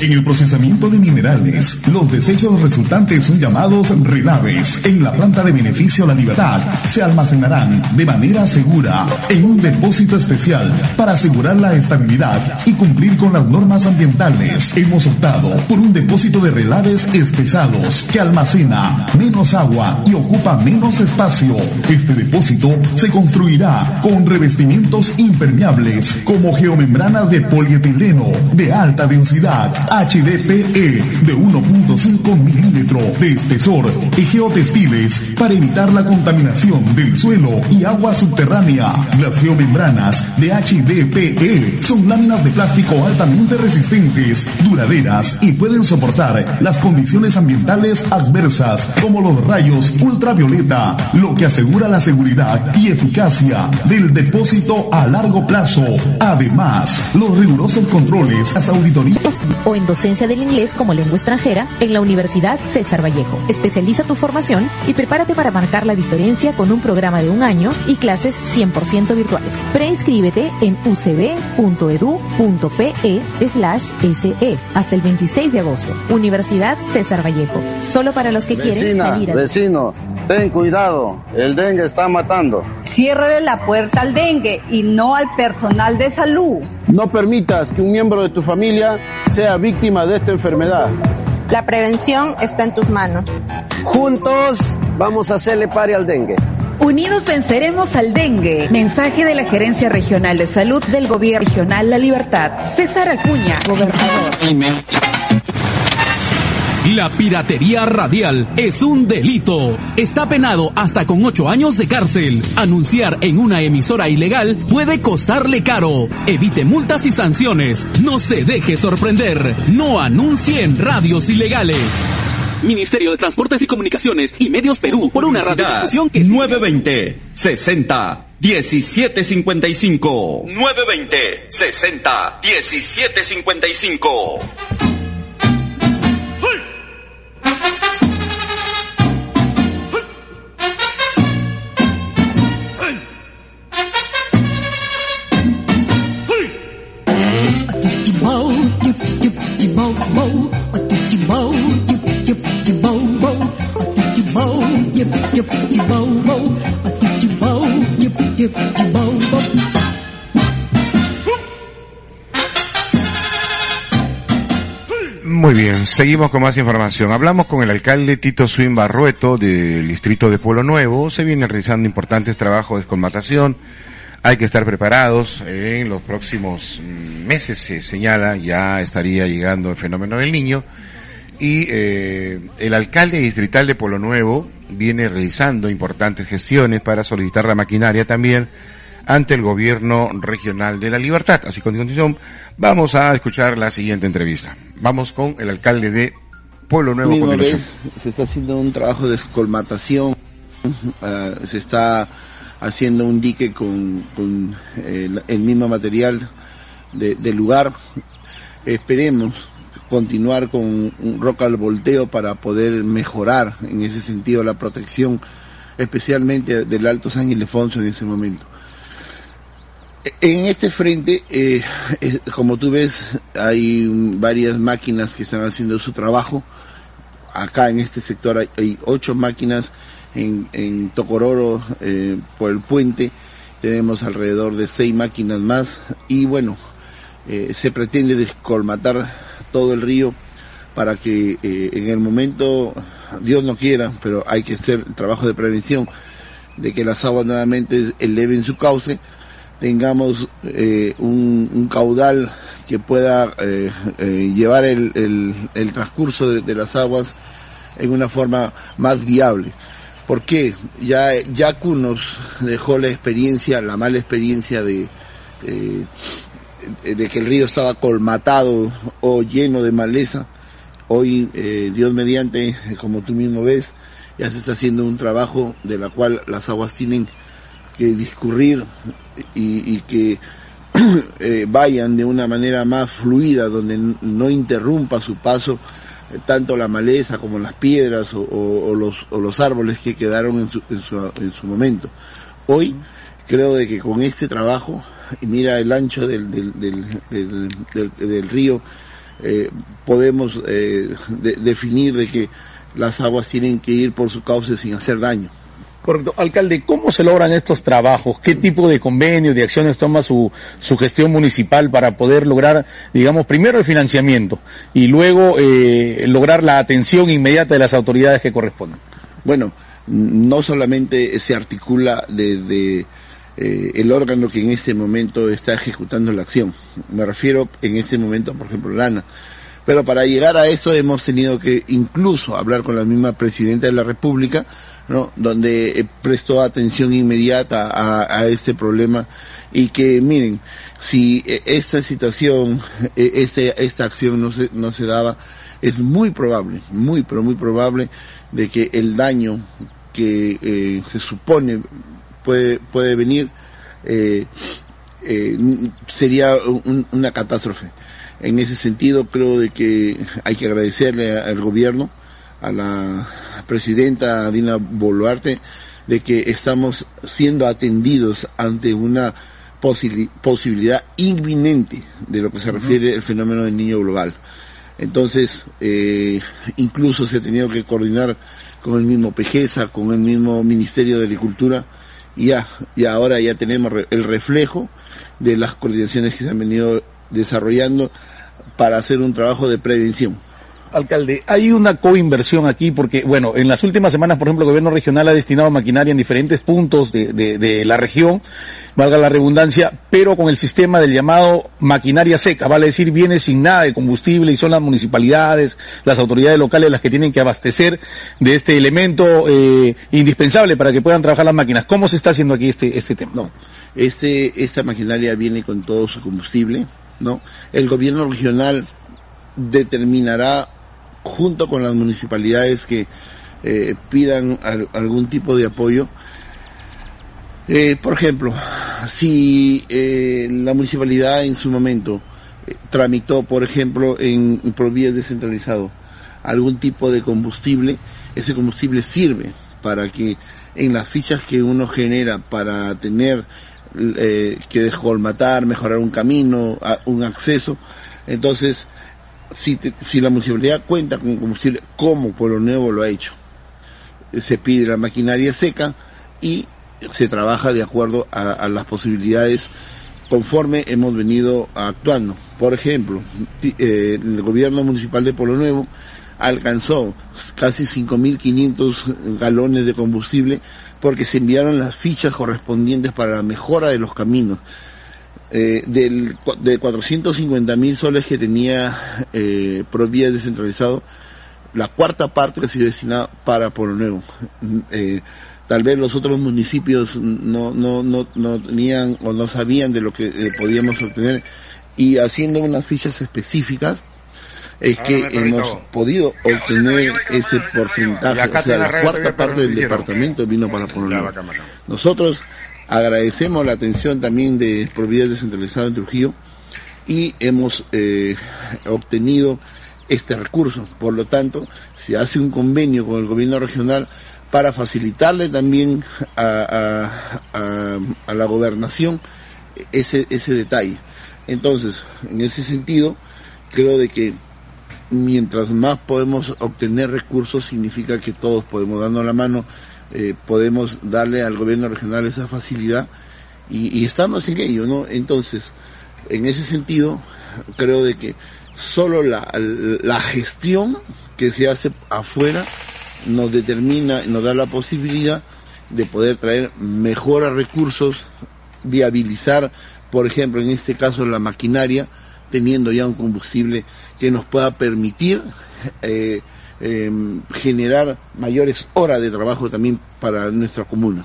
[SPEAKER 14] En el procesamiento de minerales, los desechos resultantes son llamados relaves. En la planta de beneficio La Libertad se almacenarán de manera segura en un depósito especial para asegurar la estabilidad y cumplir con las normas ambientales. Hemos optado por un depósito de relaves espesados que almacena menos agua y ocupa menos espacio. Este depósito se construirá con revestimientos impermeables como geomembranas de polietileno de alta densidad HDPE de 1.5 milímetros de espesor y geotextiles para evitar la contaminación del suelo y agua subterránea. Las geomembranas de HDPE son láminas de plástico altamente resistentes, duraderas y pueden soportar las condiciones ambientales adversas como los rayos ultravioleta, lo que asegura la seguridad y eficacia del depósito a largo plazo. Además, los rigurosos controles, las auditorías
[SPEAKER 7] o en docencia del inglés como lengua extranjera en la Universidad César Vallejo. Especializa tu formación y prepárate para marcar la diferencia con un programa de un año y clases 100% virtuales. Preinscríbete en ucb.edu.pe SE hasta el 26 de agosto. Universidad César Vallejo. Solo para los que quieren
[SPEAKER 12] Vecina,
[SPEAKER 7] salir a...
[SPEAKER 12] vecino, ten cuidado, el dengue está matando.
[SPEAKER 10] Ciérrale la puerta al dengue y no al personal de salud.
[SPEAKER 9] No permitas que un miembro de tu familia sea víctima de esta enfermedad.
[SPEAKER 11] La prevención está en tus manos.
[SPEAKER 12] Juntos vamos a hacerle pare al dengue.
[SPEAKER 13] Unidos venceremos al dengue. Mensaje de la Gerencia Regional de Salud del Gobierno Regional La Libertad. César Acuña, gobernador.
[SPEAKER 2] La piratería radial es un delito. Está penado hasta con ocho años de cárcel. Anunciar en una emisora ilegal puede costarle caro. Evite multas y sanciones. No se deje sorprender. No anuncie en radios ilegales. Ministerio de Transportes y Comunicaciones y Medios Perú por una radiodifusión que
[SPEAKER 4] 920 60 1755 920 60 1755
[SPEAKER 5] seguimos con más información. Hablamos con el alcalde Tito Swin Barrueto del distrito de Pueblo Nuevo. Se vienen realizando importantes trabajos de colmatación. Hay que estar preparados. En los próximos mm, meses se señala ya estaría llegando el fenómeno del niño. Y eh, el alcalde distrital de Pueblo Nuevo viene realizando importantes gestiones para solicitar la maquinaria también ante el gobierno regional de la libertad. Así que a continuación vamos a escuchar la siguiente entrevista. Vamos con el alcalde de Pueblo Nuevo.
[SPEAKER 23] Misma vez, se está haciendo un trabajo de escolmatación, ah, se está haciendo un dique con, con el, el mismo material de- del lugar. Esperemos continuar con un roca al volteo para poder mejorar en ese sentido la protección, especialmente del Alto San Ildefonso en ese momento. En este frente, eh, como tú ves, hay varias máquinas que están haciendo su trabajo. Acá en este sector hay, hay ocho máquinas en, en Tocororo eh, por el puente. Tenemos alrededor de seis máquinas más y bueno, eh, se pretende descolmatar todo el río para que eh, en el momento, Dios no quiera, pero hay que hacer el trabajo de prevención de que las aguas nuevamente eleven su cauce, tengamos eh, un, un caudal que pueda eh, eh, llevar el, el- el transcurso de, de las aguas en una forma más viable. ¿Por qué? Ya Yacu nos dejó la experiencia, la mala experiencia de, eh, de que el río estaba colmatado o lleno de maleza. Hoy, eh, Dios mediante, como tú mismo ves, ya se está haciendo un trabajo de la cual las aguas tienen que discurrir y, que eh, vayan de una manera más fluida, donde no interrumpa su paso eh, tanto la maleza como las piedras o, los, o los árboles que quedaron en su, en su, en su momento. Hoy creo de que con este trabajo, y mira el ancho del, del, del, del- río, eh, podemos de- definir de que las aguas tienen que ir por su cauce sin hacer daño.
[SPEAKER 24] Correcto. Alcalde, ¿cómo se logran estos trabajos? ¿Qué tipo de convenios, de acciones toma su, su gestión municipal para poder lograr, digamos, primero el financiamiento y luego eh, lograr la atención inmediata de las autoridades que correspondan?
[SPEAKER 23] Bueno, no solamente se articula desde eh, el órgano que en este momento está ejecutando la acción. Me refiero en este momento, por ejemplo, Lana. Pero para llegar a eso hemos tenido que incluso hablar con la misma presidenta de la República, ¿no? donde eh, prestó atención inmediata a, a este problema y que miren, si eh, esta situación, eh, este, esta acción no se, no se daba, es muy probable, muy pero muy probable de que el daño que se supone puede, puede venir eh, sería un- una catástrofe. En ese sentido creo de que hay que agradecerle al gobierno, a la presidenta Dina Boluarte, de que estamos siendo atendidos ante una posibilidad inminente de lo que se refiere al fenómeno del niño global. Entonces, eh, incluso se ha tenido que coordinar con el mismo PEGESA, con el mismo Ministerio de Agricultura, y ya, y ahora ya tenemos el reflejo de las coordinaciones que se han venido desarrollando para hacer un trabajo de prevención.
[SPEAKER 24] Alcalde, hay una coinversión aquí porque, bueno, en las últimas semanas, por ejemplo, el gobierno regional ha destinado maquinaria en diferentes puntos de, la región, valga la redundancia, pero con el sistema del llamado maquinaria seca, vale decir, viene sin nada de combustible y son las municipalidades, las autoridades locales las que tienen que abastecer de este elemento eh, indispensable para que puedan trabajar las máquinas. ¿Cómo se está haciendo aquí este, este tema?
[SPEAKER 23] No, este, esta maquinaria viene con todo su combustible, ¿no? El gobierno regional determinará junto con las municipalidades que eh, pidan al- algún tipo de apoyo. Eh, por ejemplo, si eh, la municipalidad en su momento eh, tramitó, por ejemplo, en, en Provías descentralizado algún tipo de combustible, ese combustible sirve para que en las fichas que uno genera para tener eh, que descolmatar, mejorar un camino, un acceso, entonces si, te- si la municipalidad cuenta con combustible, como Pueblo Nuevo lo ha hecho, se pide la maquinaria seca y se trabaja de acuerdo a, las posibilidades conforme hemos venido actuando. Por ejemplo, eh, el gobierno municipal de Polo Nuevo alcanzó casi 5.500 galones de combustible porque se enviaron las fichas correspondientes para la mejora de los caminos. Eh, del, de 450 mil soles que tenía eh, Provía descentralizado, la cuarta parte ha sido destinada para Polo Nuevo. Eh, tal vez los otros municipios no, no, no, no tenían o no sabían de lo que eh, podíamos obtener. Y haciendo unas fichas específicas es que hemos podido obtener ese porcentaje, o sea, la cuarta parte del departamento vino para Polo Nuevo. Nosotros agradecemos la atención también de Propiedad Descentralizada en Trujillo y hemos eh, obtenido este recurso. Por lo tanto, se hace un convenio con el gobierno regional para facilitarle también a, a la gobernación ese, ese detalle. Entonces, en ese sentido, creo de que mientras más podemos obtener recursos, significa que todos podemos darnos la mano, eh, podemos darle al gobierno regional esa facilidad y, y, estamos en ello, ¿no? Entonces, en ese sentido, creo de que solo la, la gestión que se hace afuera nos determina, nos da la posibilidad de poder traer mejores recursos, viabilizar, por ejemplo, en este caso la maquinaria, teniendo ya un combustible que nos pueda permitir eh, eh, generar mayores horas de trabajo también para nuestra comuna.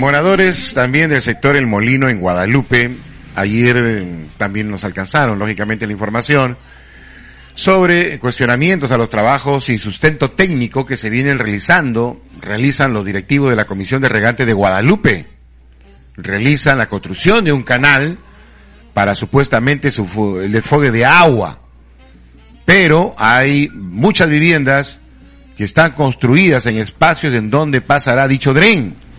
[SPEAKER 5] Moradores también del sector El Molino en Guadalupe, ayer eh, también nos alcanzaron lógicamente la información sobre cuestionamientos a los trabajos y sustento técnico que se vienen realizando, realizan los directivos de la Comisión de Regante de Guadalupe, realizan la construcción de un canal para supuestamente su, el desfogue de agua, pero hay muchas viviendas que están construidas en espacios en donde pasará dicho dren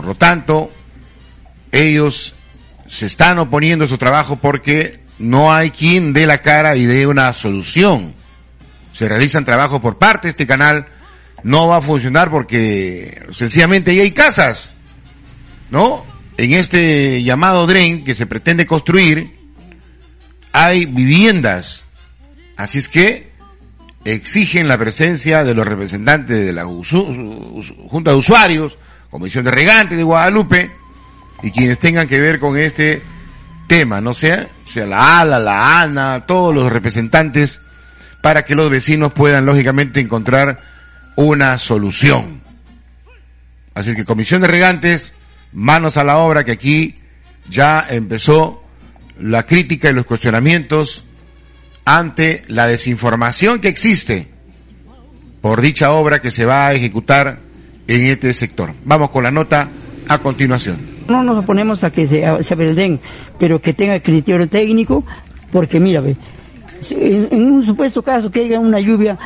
[SPEAKER 5] por lo tanto, ellos se están oponiendo a su trabajo porque no hay quien dé la cara y dé una solución. Se realizan trabajos por parte de este canal, no va a funcionar porque sencillamente ahí hay casas, ¿no? En este llamado DREN que se pretende construir, hay viviendas. Así es que exigen la presencia de los representantes de la Junta de Usuarios, Comisión de Regante de Guadalupe y quienes tengan que ver con este tema, no sea, sea la ALA, la ANA, todos los representantes, para que los vecinos puedan lógicamente encontrar una solución. Así que Comisión de Regantes, manos a la obra que aquí ya empezó la crítica y los cuestionamientos ante la desinformación que existe por dicha obra que se va a ejecutar en este sector. Vamos con la nota a continuación.
[SPEAKER 19] No nos oponemos a que se, se el DEN, pero que tenga criterio técnico, porque mira, ve, en, en, un supuesto caso que haya una lluvia,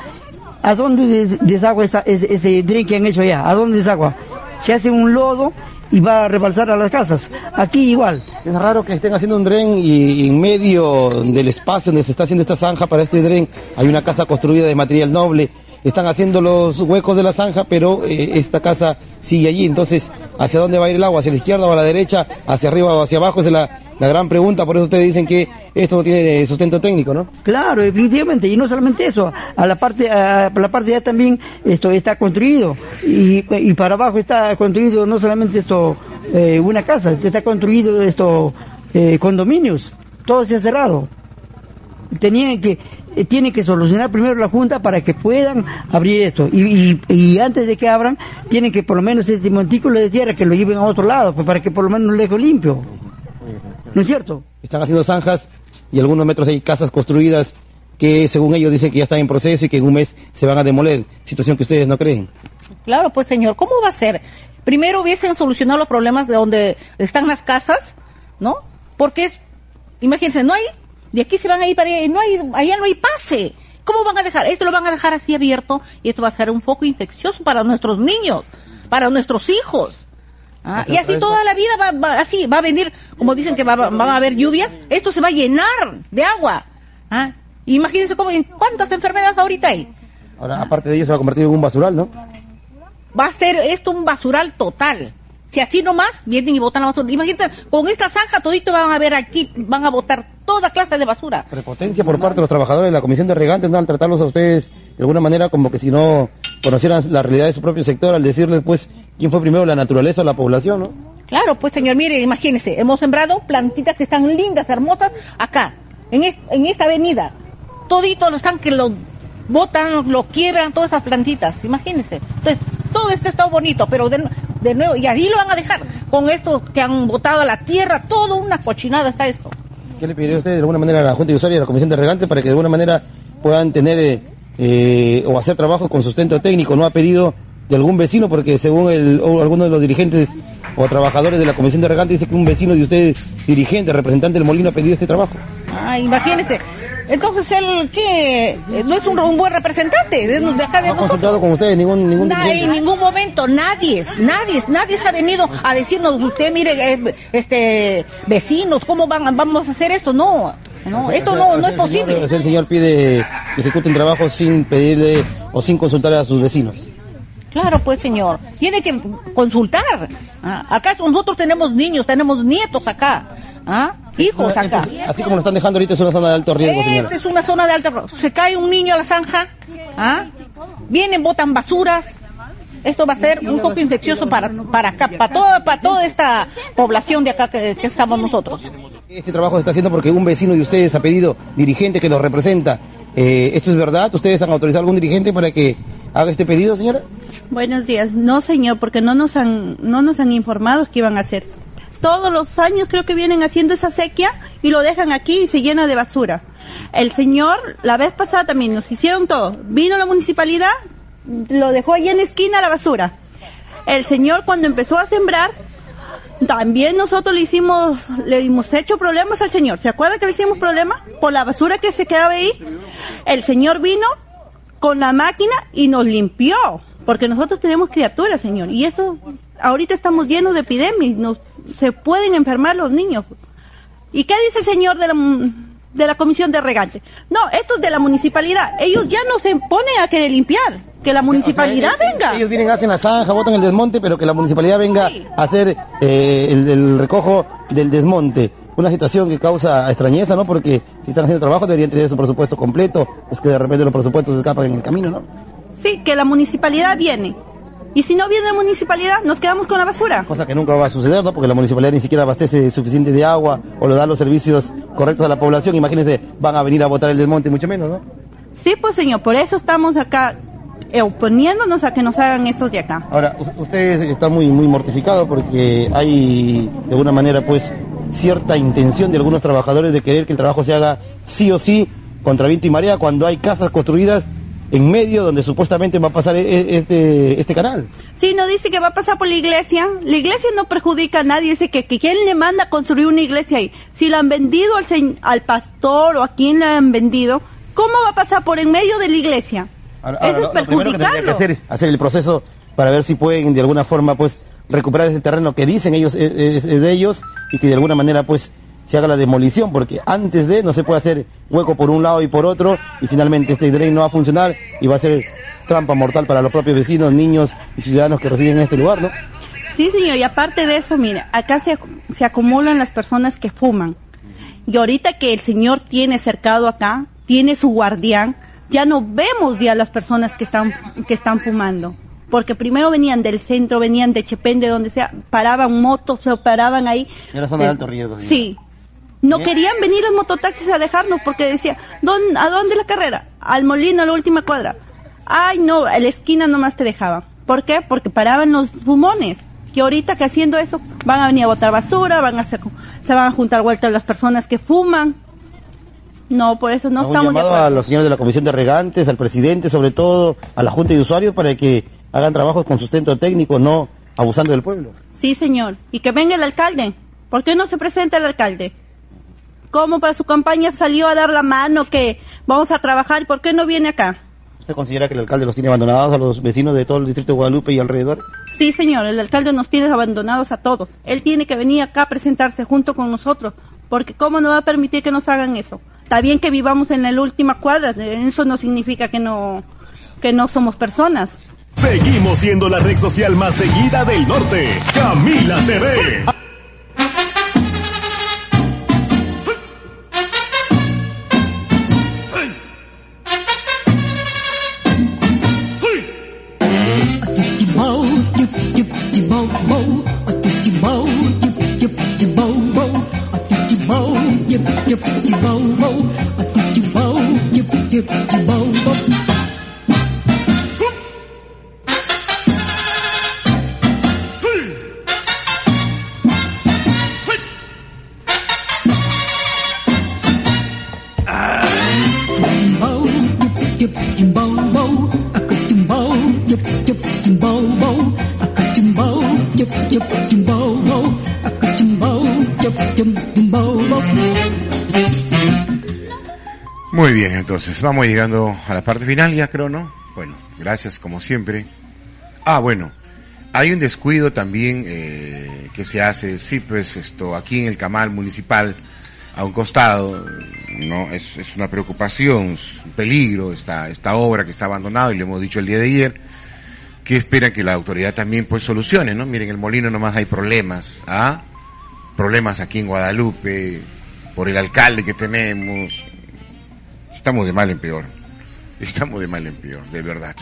[SPEAKER 19] ¿a dónde desagua esa, ese, ese dren que han hecho allá? ¿A dónde desagua? Se hace un lodo y va a rebalsar a las casas. Aquí igual.
[SPEAKER 25] Es raro que estén haciendo un dren y en medio del espacio donde se está haciendo esta zanja para este dren hay una casa construida de material noble están haciendo los huecos de la zanja, pero eh, esta casa sigue allí. Entonces, ¿hacia dónde va a ir el agua? ¿Hacia la izquierda o a la derecha? ¿Hacia arriba o hacia abajo? Esa es la, gran pregunta. Por eso ustedes dicen que esto no tiene sustento técnico, ¿no?
[SPEAKER 19] Claro, definitivamente, y no solamente eso, a la parte, a la parte allá también esto está construido, y, y para abajo está construido no solamente esto, eh, una casa, está construido esto, eh, condominios, todo se ha cerrado. Tenían que, eh, tiene que solucionar primero la Junta para que puedan abrir esto. Y, y, y antes de que abran, tienen que por lo menos este montículo de tierra que lo lleven a otro lado, pues, para que por lo menos lo dejen limpio. ¿No es cierto?
[SPEAKER 25] Están haciendo zanjas y algunos metros hay casas construidas que según ellos dicen que ya están en proceso y que en un mes se van a demoler, situación que ustedes no creen.
[SPEAKER 26] Claro, pues señor, ¿cómo va a ser? Primero hubiesen solucionado los problemas de donde están las casas, ¿no? Porque, imagínense, no hay, de aquí se van a ir para allá, no hay, allá no hay pase. ¿Cómo van a dejar? Esto lo van a dejar así abierto y esto va a ser un foco infeccioso para nuestros niños, para nuestros hijos. Ah, y así toda la vida va, va- así, va a venir, como dicen que va, va- va a haber lluvias, esto se va a llenar de agua. Ah, Imagínense cómo, cuántas enfermedades ahorita hay.
[SPEAKER 25] Ahora, aparte de ello, se va a convertir en un basural, ¿no?
[SPEAKER 26] Va a ser esto un basural total. Si así nomás vienen y botan la basura. Imagínate, con esta zanja todito van a ver aquí, van a botar toda clase de basura.
[SPEAKER 25] Prepotencia por parte de los trabajadores de la Comisión de Regantes, ¿no? Al tratarlos a ustedes de alguna manera como que si no conocieran la realidad de su propio sector, al decirles, pues, quién fue primero, la naturaleza o la población, ¿no?
[SPEAKER 26] Claro, pues señor, mire, imagínese, hemos sembrado plantitas que están lindas, hermosas, acá, en, es- en esta avenida. Todito lo están que lo botan, lo quiebran, todas esas plantitas, imagínese. Entonces, todo esto está bonito, pero de, de nuevo, y ahí lo van a dejar, con esto que han botado a la tierra, todo una cochinada está esto.
[SPEAKER 25] ¿Qué le pediría usted de alguna manera a la Junta de Usuarios y a la Comisión de Regantes para que de alguna manera puedan tener eh, eh, o hacer trabajo con sustento técnico? ¿No ha pedido de algún vecino? Porque según el, o algunos de los dirigentes o trabajadores de la Comisión de Regantes dice que un vecino de usted, dirigente, representante del Molino, ha pedido este trabajo.
[SPEAKER 26] Ah, imagínese. Entonces él, ¿qué? Eh, No es un, un buen representante de, de acá de
[SPEAKER 25] ¿Ha
[SPEAKER 26] nosotros.
[SPEAKER 25] consultado con ustedes ningún, ningún
[SPEAKER 26] en ningún momento, nadie, nadie, nadie se ha venido a decirnos, usted mire, eh, este, vecinos, ¿cómo van, vamos a hacer esto? No, no, esto no, no es
[SPEAKER 25] O sea,
[SPEAKER 26] posible.
[SPEAKER 25] el señor pide que ejecuten trabajo sin pedirle o sin consultar a sus vecinos.
[SPEAKER 26] Claro, pues señor, tiene que consultar. Ah, Acá nosotros tenemos niños, tenemos nietos acá, ¿ah? hijos acá.
[SPEAKER 25] Así como lo están dejando ahorita es una zona de alto riesgo, señora.
[SPEAKER 26] Esta es una zona de alta... ro- Se cae un niño a la zanja, ¿ah? vienen, botan basuras. Esto va a ser un foco infeccioso para, para acá, para toda, para toda esta población de acá que, que estamos nosotros.
[SPEAKER 25] Este trabajo se está haciendo porque un vecino de ustedes ha pedido dirigente que los representa. Eh, ¿Esto es verdad? ¿Ustedes han autorizado a algún dirigente para que haga este pedido, señora?
[SPEAKER 27] Buenos días. No, señor, porque no nos han, no nos han informado que iban a hacer. Todos los años creo que vienen haciendo esa sequía y lo dejan aquí y se llena de basura. El señor, la vez pasada también nos hicieron todo. Vino la municipalidad, lo dejó ahí en esquina la basura. El señor cuando empezó a sembrar, también nosotros le hicimos, le hemos hecho problemas al señor. ¿Se acuerda que le hicimos problemas? Por la basura que se quedaba ahí. El señor vino con la máquina y nos limpió. Porque nosotros tenemos criaturas, señor. Y eso, ahorita estamos llenos de epidemias. Se pueden enfermar los niños. ¿Y qué dice el señor de la, de la comisión de regante? No, esto es de la municipalidad. Ellos ya no se ponen a querer limpiar. Que la municipalidad
[SPEAKER 25] O sea, ellos-
[SPEAKER 27] venga.
[SPEAKER 25] Ellos vienen, hacen la zanja, botan el desmonte, pero que la municipalidad venga a hacer eh, el, el recojo del desmonte. Una situación que causa extrañeza, ¿no? Porque si están haciendo trabajo deberían tener su presupuesto completo. Es que de repente los presupuestos se escapan en el camino, ¿no?
[SPEAKER 27] Sí, que la municipalidad viene. Y si no viene la municipalidad, nos quedamos con la basura.
[SPEAKER 25] Cosa que nunca va a suceder, ¿no? Porque la municipalidad ni siquiera abastece suficiente de agua o le da los servicios correctos a la población. Imagínense, van a venir a botar el desmonte, mucho menos, ¿no?
[SPEAKER 27] Sí, pues señor, por eso estamos acá eh, oponiéndonos a que nos hagan esos de acá.
[SPEAKER 25] Ahora, usted está muy, muy mortificado porque hay, de alguna manera, pues, cierta intención de algunos trabajadores de querer que el trabajo se haga sí o sí contra viento y marea cuando hay casas construidas en medio donde supuestamente va a pasar e- e- este, este canal.
[SPEAKER 27] Sí, no dice que va a pasar por la iglesia. La iglesia no perjudica a nadie. Dice que, que quién le manda a construir una iglesia ahí. Si la han vendido al, al pastor o a quién la han vendido, ¿cómo va a pasar por en medio de la iglesia?
[SPEAKER 25] Ahora,
[SPEAKER 27] Eso
[SPEAKER 25] ahora,
[SPEAKER 27] es
[SPEAKER 25] lo- lo primero que tendría que hacer es hacer el proceso para ver si pueden de alguna forma pues recuperar ese terreno que dicen ellos es, es- es de ellos y que de alguna manera pues se haga la demolición porque antes de no se puede hacer hueco por un lado y por otro y finalmente este drain no va a funcionar y va a ser trampa mortal para los propios vecinos, niños y ciudadanos que residen en este lugar, ¿no?
[SPEAKER 27] Sí, señor, y aparte de eso, mire, acá se, se acumulan las personas que fuman. Y ahorita que el señor tiene cercado acá, tiene su guardián, ya no vemos ya las personas que están, que están fumando. Porque primero venían del centro, venían de Chepén, de donde sea, paraban motos, se paraban ahí.
[SPEAKER 25] En la zona de
[SPEAKER 27] Eh,
[SPEAKER 25] alto riesgo. señor.
[SPEAKER 27] Sí. No querían venir los mototaxis a dejarnos porque decía, ¿dónde, ¿a dónde la carrera? Al molino, a la última cuadra. Ay, no, a la esquina nomás te dejaban. ¿Por qué? Porque paraban los fumones. Que ahorita que haciendo eso van a venir a botar basura, van a hacer, se van a juntar vueltas las personas que fuman. No, por eso no
[SPEAKER 25] Hago un
[SPEAKER 27] estamos de
[SPEAKER 25] llamado a los señores de la Comisión de Regantes, al presidente, sobre todo a la Junta de Usuarios, para que hagan trabajos con sustento técnico, no abusando del pueblo.
[SPEAKER 27] Sí, señor. Y que venga el alcalde. ¿Por qué no se presenta el alcalde? ¿Cómo para su campaña salió a dar la mano que vamos a trabajar? ¿Por qué no viene acá?
[SPEAKER 25] ¿Usted considera que el alcalde los tiene abandonados a los vecinos de todo el distrito de Guadalupe y alrededor?
[SPEAKER 27] Sí, señor, el alcalde nos tiene abandonados a todos. Él tiene que venir acá a presentarse junto con nosotros, porque ¿cómo no va a permitir que nos hagan eso? Está bien que vivamos en la última cuadra, eso no significa que no, que no somos personas.
[SPEAKER 14] Seguimos siendo la red social más seguida del norte. Camila TV. You.
[SPEAKER 5] Muy bien, entonces vamos llegando a la parte final ya creo, ¿no? Bueno, gracias como siempre. Ah, bueno, hay un descuido también eh, que se hace, sí, pues esto, aquí en el Camal Municipal, a un costado, ¿no? Es, es una preocupación, un peligro esta, esta obra que está abandonada y le hemos dicho el día de ayer, que esperan que la autoridad también pues solucione, ¿no? Miren, el molino nomás hay problemas, ¿ah? Problemas aquí en Guadalupe, por el alcalde que tenemos, estamos de mal en peor. Estamos de mal en peor, de verdad.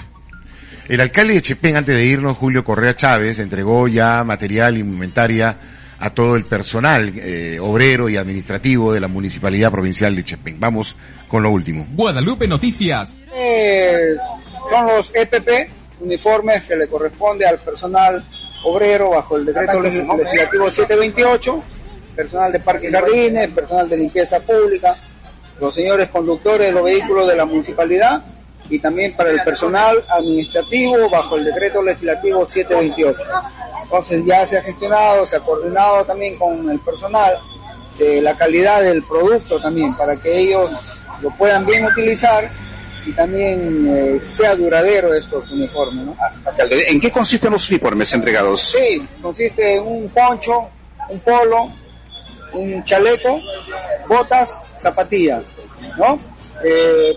[SPEAKER 5] El alcalde de Chepén, antes de irnos, Julio Correa Chávez, entregó ya material y indumentaria a todo el personal eh, obrero y administrativo de la Municipalidad Provincial de Chepén. Vamos con lo último.
[SPEAKER 2] Guadalupe Noticias.
[SPEAKER 28] Eh, son los EPP, uniformes que le corresponde al personal obrero bajo el decreto legis- legislativo 728, personal de parques y jardines, personal de limpieza pública, los señores conductores de los vehículos de la municipalidad y también para el personal administrativo bajo el decreto legislativo 728. Entonces ya se ha gestionado, se ha coordinado también con el personal de la calidad del producto también para que ellos lo puedan bien utilizar y también eh, sea duradero estos uniformes. ¿no?
[SPEAKER 29] ¿en qué consisten los uniformes entregados?
[SPEAKER 28] Sí, consiste en un poncho, un polo, un chaleco, botas, zapatillas, ¿no? Eh,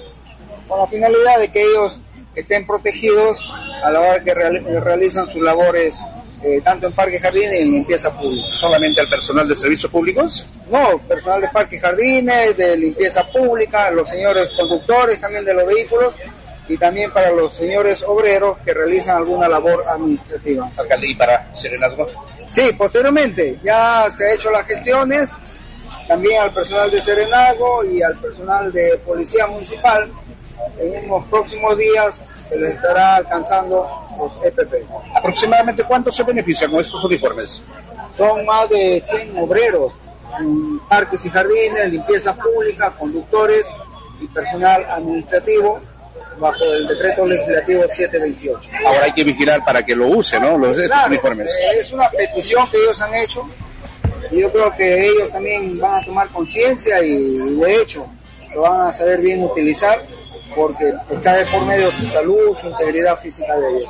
[SPEAKER 28] con la finalidad de que ellos estén protegidos a la hora que eh, realizan sus labores eh, tanto en parque jardines y en limpieza pública.
[SPEAKER 29] ¿Solamente al personal de servicios públicos?
[SPEAKER 28] No, personal de parque jardines, de limpieza pública, los señores conductores también de los vehículos y también para los señores obreros que realizan alguna labor administrativa.
[SPEAKER 29] Alcalde, ¿y para Serenazgo?
[SPEAKER 28] Sí, posteriormente ya se ha hecho las gestiones, también al personal de Serenazgo y al personal de Policía Municipal. En unos próximos días se les estará alcanzando los EPP.
[SPEAKER 29] ¿Aproximadamente cuántos se benefician con estos uniformes?
[SPEAKER 28] Son más de 100 obreros en parques y jardines, limpieza pública, conductores y personal administrativo bajo el decreto legislativo 728.
[SPEAKER 29] Ahora hay que vigilar para que lo use, ¿no? Los, estos
[SPEAKER 28] Claro,
[SPEAKER 29] uniformes.
[SPEAKER 28] eh, es una petición que ellos han hecho y yo creo que ellos también van a tomar conciencia y de hecho lo van a saber bien utilizar porque está de por medio su salud, su integridad física de ellos.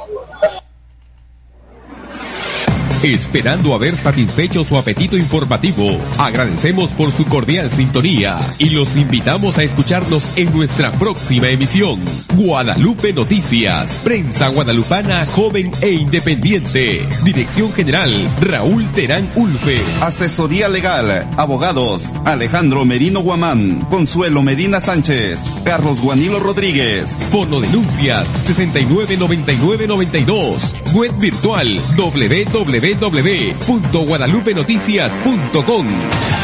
[SPEAKER 3] Esperando haber satisfecho su apetito informativo. Agradecemos por su cordial sintonía y los invitamos a escucharnos en nuestra próxima emisión. Guadalupe Noticias, prensa guadalupana joven e independiente. Dirección General, Raúl Terán Ulfe.
[SPEAKER 30] Asesoría legal, abogados, Alejandro Merino Guamán, Consuelo Medina Sánchez, Carlos Guanilo Rodríguez.
[SPEAKER 3] Fono denuncias 699992. Web virtual www.guadalupenoticias.com.